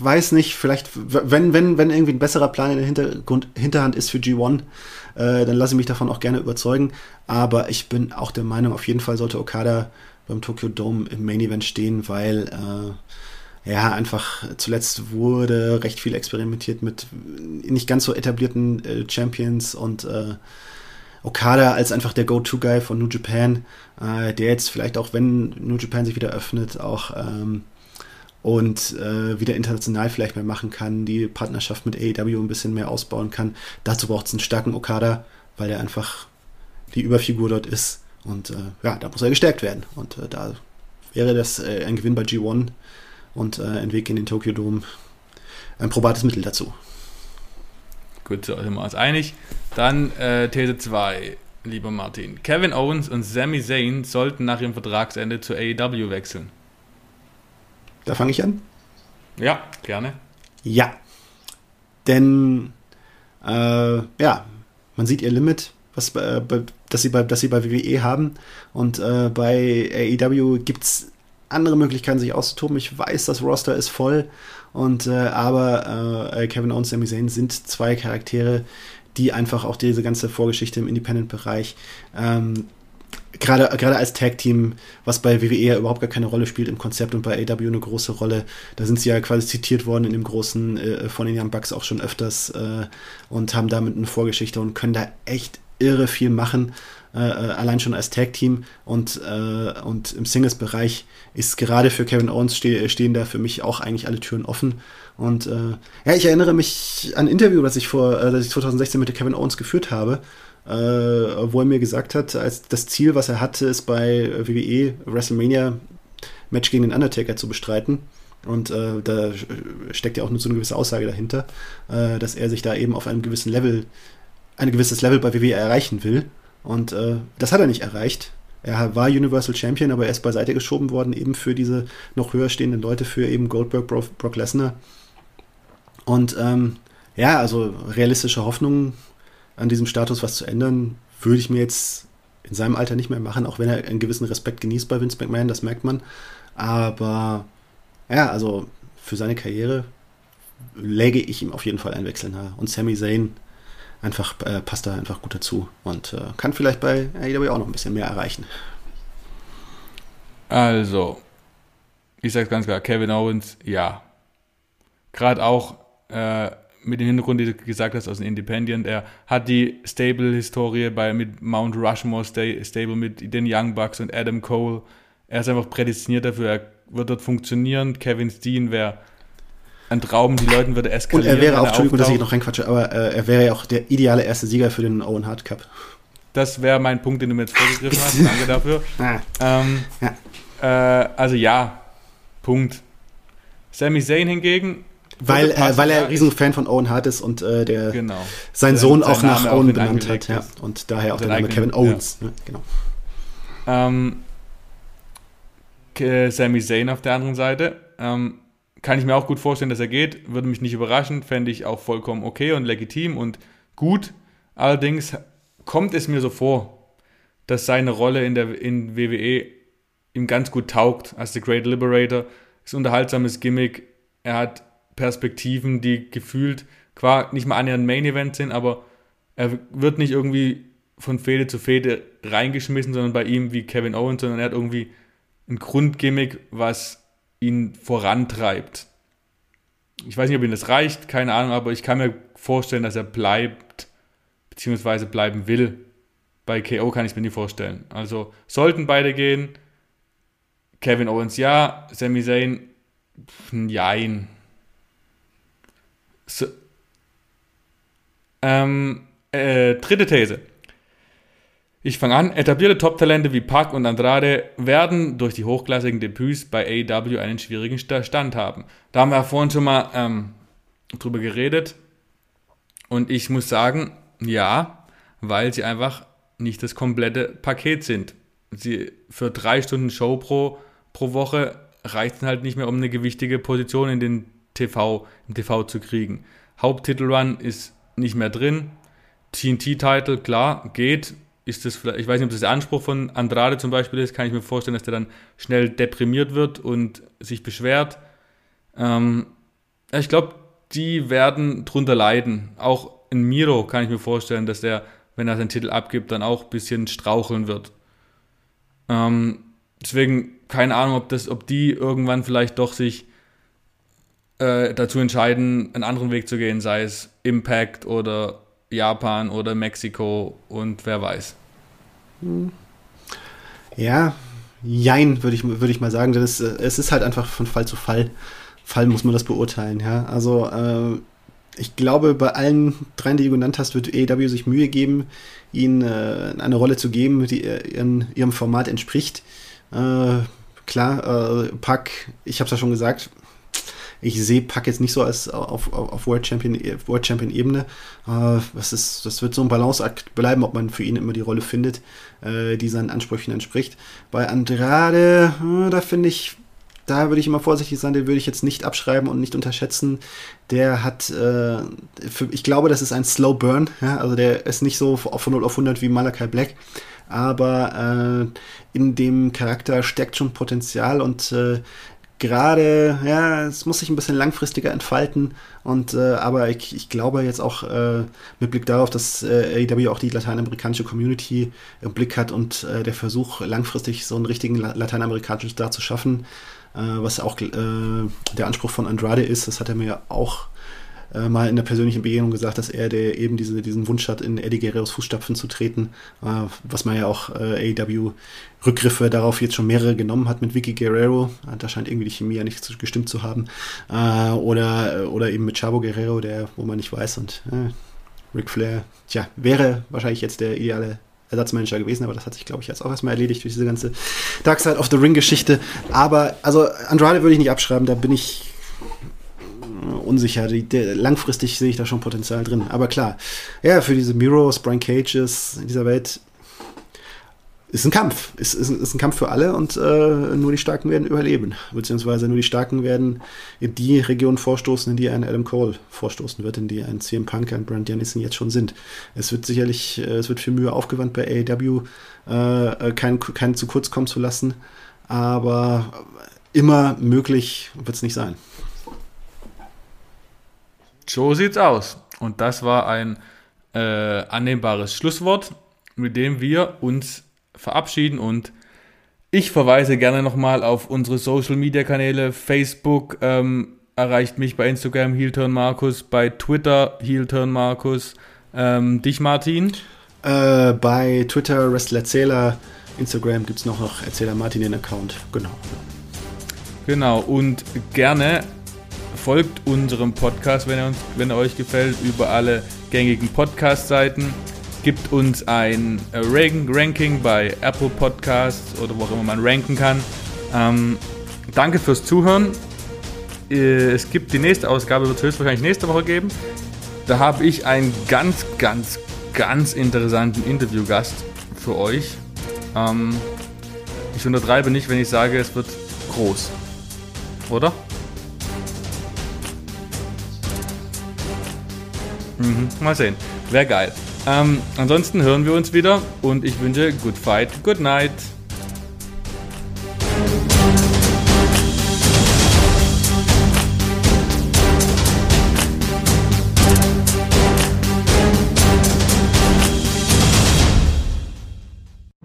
weiß nicht, vielleicht, wenn, wenn, wenn irgendwie ein besserer Plan in der Hintergrund, Hinterhand ist für G1, äh, dann lasse ich mich davon auch gerne überzeugen. Aber ich bin auch der Meinung, auf jeden Fall sollte Okada beim Tokyo Dome im Main Event stehen, weil äh, ja einfach zuletzt wurde recht viel experimentiert mit nicht ganz so etablierten äh, Champions und äh, Okada als einfach der Go-To-Guy von New Japan, äh, der jetzt vielleicht auch, wenn New Japan sich wieder öffnet, auch ähm, und äh, wieder international vielleicht mehr machen kann, die Partnerschaft mit AEW ein bisschen mehr ausbauen kann. Dazu braucht es einen starken Okada, weil er einfach die Überfigur dort ist. Und äh, ja, da muss er gestärkt werden. Und äh, da wäre das äh, ein Gewinn bei G1 und äh, ein Weg in den Tokyo Dome ein probates Mittel dazu. Gut, so sind wir uns einig. Dann äh, These 2, lieber Martin. Kevin Owens und Sami Zayn sollten nach ihrem Vertragsende zu AEW wechseln. Da fange ich an? Ja, gerne. Ja. Denn, äh, ja, man sieht ihr Limit, was, äh, das, sie bei, das sie bei WWE haben. Und äh, bei AEW gibt es andere Möglichkeiten, sich auszutoben. Ich weiß, das Roster ist voll. Und, äh, aber äh, Kevin Owens und Sami Zayn sind zwei Charaktere, die einfach auch diese ganze Vorgeschichte im Independent-Bereich ähm, gerade, gerade als Tag-Team, was bei WWE ja überhaupt gar keine Rolle spielt im Konzept und bei AW eine große Rolle, da sind sie ja quasi zitiert worden in dem großen äh, von den Young Bucks auch schon öfters äh, und haben damit eine Vorgeschichte und können da echt irre viel machen, äh, äh allein schon als Tag-Team und, äh, und im Singles-Bereich ist gerade für Kevin Owens ste stehen da für mich auch eigentlich alle Türen offen und äh, ja, ich erinnere mich an ein Interview, das ich vor, das ich 2016 mit Kevin Owens geführt habe, äh, wo er mir gesagt hat, als das Ziel, was er hatte, ist bei WWE WrestleMania Match gegen den Undertaker zu bestreiten. Und äh, da steckt ja auch nur so eine gewisse Aussage dahinter, äh, dass er sich da eben auf einem gewissen Level, ein gewisses Level bei WWE erreichen will. Und äh, das hat er nicht erreicht. Er war Universal Champion, aber er ist beiseite geschoben worden, eben für diese noch höher stehenden Leute, für eben Goldberg, Brock, Lesnar. Und ähm, ja, also realistische Hoffnungen an diesem Status was zu ändern, würde ich mir jetzt in seinem Alter nicht mehr machen, auch wenn er einen gewissen Respekt genießt bei Vince McMahon, das merkt man. Aber ja, also für seine Karriere läge ich ihm auf jeden Fall einen Wechsel nahe. Und Sami Zayn einfach, äh, passt da einfach gut dazu und äh, kann vielleicht bei AEW auch noch ein bisschen mehr erreichen. Also, ich sage ganz klar, Kevin Owens, ja. Gerade auch äh, mit dem Hintergrund, die du gesagt hast, aus dem Independent. Er hat die Stable-Historie bei mit Mount Rushmore Stable mit den Young Bucks und Adam Cole. Er ist einfach prädestiniert dafür. Er wird dort funktionieren. Kevin Steen wäre ein Traum. Die Leute würde eskalieren. Und er wäre auch, Entschuldigung, dass ich noch reinquatsche, aber äh, er wäre ja auch der ideale erste Sieger für den Owen Hart Cup. Das wäre mein Punkt, den du mir jetzt vorgegriffen hast. Danke dafür. [laughs] Ah. Ähm, ja. Äh, also ja, Punkt. Sami Zayn hingegen weil, äh, weil er ein Riesenfan von Owen Hart ist und äh, der genau. sein Sohn auch nach Owen benannt hat. Ja. Und daher auch der Name Kevin Owens. Ja. Ne? Genau. Ähm, Sami Zayn auf der anderen Seite. Ähm, kann ich mir auch gut vorstellen, dass er geht. Würde mich nicht überraschen. Fände ich auch vollkommen okay und legitim und gut. Allerdings kommt es mir so vor, dass seine Rolle in der in WWE ihm ganz gut taugt als The Great Liberator. Ist ein unterhaltsames Gimmick. Er hat Perspektiven, die gefühlt qua nicht mal annähernd Main Event sind, aber er wird nicht irgendwie von Fehde zu Fehde reingeschmissen, sondern bei ihm wie Kevin Owens, sondern er hat irgendwie ein Grundgimmick, was ihn vorantreibt. Ich weiß nicht, ob ihm das reicht, keine Ahnung, aber ich kann mir vorstellen, dass er bleibt, beziehungsweise bleiben will. Bei KO kann ich es mir nicht vorstellen. Also sollten beide gehen. Kevin Owens ja, Sami Zayn, nein. So. Ähm, äh, dritte These. Ich fange an. Etablierte Top-Talente wie Park und Andrade werden durch die hochklassigen Debüts bei AEW einen schwierigen Stand haben. Da haben wir ja vorhin schon mal ähm, drüber geredet. Und ich muss sagen, ja, weil sie einfach nicht das komplette Paket sind. Sie für drei Stunden Show pro, pro Woche reicht es halt nicht mehr, um eine gewichtige Position in den TV, im TV zu kriegen. Haupttitelrun ist nicht mehr drin. TNT-Title, klar, geht. Ist das vielleicht, ich weiß nicht, ob das der Anspruch von Andrade zum Beispiel ist, kann ich mir vorstellen, dass der dann schnell deprimiert wird und sich beschwert. Ähm, ich glaube, die werden drunter leiden. Auch in Miro kann ich mir vorstellen, dass der, wenn er seinen Titel abgibt, dann auch ein bisschen straucheln wird. Ähm, deswegen keine Ahnung, ob, das, ob die irgendwann vielleicht doch sich äh, dazu entscheiden, einen anderen Weg zu gehen, sei es Impact oder Japan oder Mexiko und wer weiß. Ja, jein, würde ich, würd ich mal sagen. Das, es ist halt einfach von Fall zu Fall. Fall muss man das beurteilen, ja. Also, äh, ich glaube, bei allen dreien, die du genannt hast, wird AEW sich Mühe geben, ihnen äh, eine Rolle zu geben, die ihren, ihrem Format entspricht. Äh, klar, äh, Pack, ich habe es ja schon gesagt, ich sehe Pack jetzt nicht so als auf, auf, auf World Champion World Champion Ebene. Äh, das, ist, das wird so ein Balanceakt bleiben, ob man für ihn immer die Rolle findet, äh, die seinen Ansprüchen entspricht. Bei Andrade, äh, da finde ich, da würde ich immer vorsichtig sein, den würde ich jetzt nicht abschreiben und nicht unterschätzen. Der hat, äh, für, ich glaube, das ist ein Slow Burn, ja? also der ist nicht so von 0 auf 100 wie Malachi Black, aber äh, in dem Charakter steckt schon Potenzial und äh, gerade, ja, es muss sich ein bisschen langfristiger entfalten. Und äh, aber ich, ich, glaube jetzt auch äh, mit Blick darauf, dass äh, AEW auch die lateinamerikanische Community im Blick hat und äh, der Versuch, langfristig so einen richtigen lateinamerikanischen Star zu schaffen, äh, was auch äh, der Anspruch von Andrade ist, das hat er mir ja auch äh, mal in der persönlichen Begegnung gesagt, dass er der eben diese, diesen Wunsch hat, in Eddie Guerreros Fußstapfen zu treten, äh, was man ja auch äh, AEW Rückgriffe darauf jetzt schon mehrere genommen hat mit Vicky Guerrero. Äh, da scheint irgendwie die Chemie ja nicht gestimmt zu haben. Äh, oder, oder eben mit Chavo Guerrero, der, wo man nicht weiß. Und äh, Ric Flair, tja, wäre wahrscheinlich jetzt der ideale Ersatzmanager gewesen, aber das hat sich, glaube ich, jetzt auch erstmal erledigt durch diese ganze Dark Side of the Ring-Geschichte. Aber, also, Andrade würde ich nicht abschreiben, da bin ich unsicher. Die, der, langfristig sehe ich da schon Potenzial drin. Aber klar, ja, für diese Miros, Brian Cages in dieser Welt ist ein Kampf. Ist, ist, ist ein Kampf für alle und äh, nur die Starken werden überleben. Beziehungsweise nur die Starken werden in die Region vorstoßen, in die ein Adam Cole vorstoßen wird, in die ein CM Punk, ein Brand Janissen jetzt schon sind. Es wird sicherlich, äh, es wird viel Mühe aufgewandt bei AEW, äh, keinen, keinen zu kurz kommen zu lassen. Aber immer möglich wird es nicht sein. So sieht's aus. Und das war ein äh, annehmbares Schlusswort, mit dem wir uns verabschieden und ich verweise gerne nochmal auf unsere Social Media Kanäle. Facebook ähm, erreicht mich bei Instagram Heelturn Markus, bei Twitter Heelturn Markus. Ähm, dich, Martin? Äh, bei Twitter Wrestlerzähler, Instagram gibt es noch, noch Erzähler Martin den Account. Genau. Genau, und gerne folgt unserem Podcast, wenn er, uns, wenn er euch gefällt, über alle gängigen Podcast-Seiten. Gibt uns ein Ranking bei Apple Podcasts oder wo auch immer man ranken kann. Ähm, danke fürs Zuhören. Äh, es gibt die nächste Ausgabe, wird es höchstwahrscheinlich nächste Woche geben. Da habe ich einen ganz, ganz, ganz interessanten Interviewgast für euch. Ähm, ich untertreibe nicht, wenn ich sage, es wird groß. Oder? Mhm, mal sehen. Wäre geil. Ähm, ansonsten hören wir uns wieder und ich wünsche Good Fight, Good Night.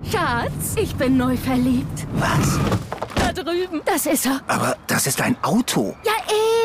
Schatz, ich bin neu verliebt. Was? Da drüben. Das ist er. Aber das ist ein Auto. Ja,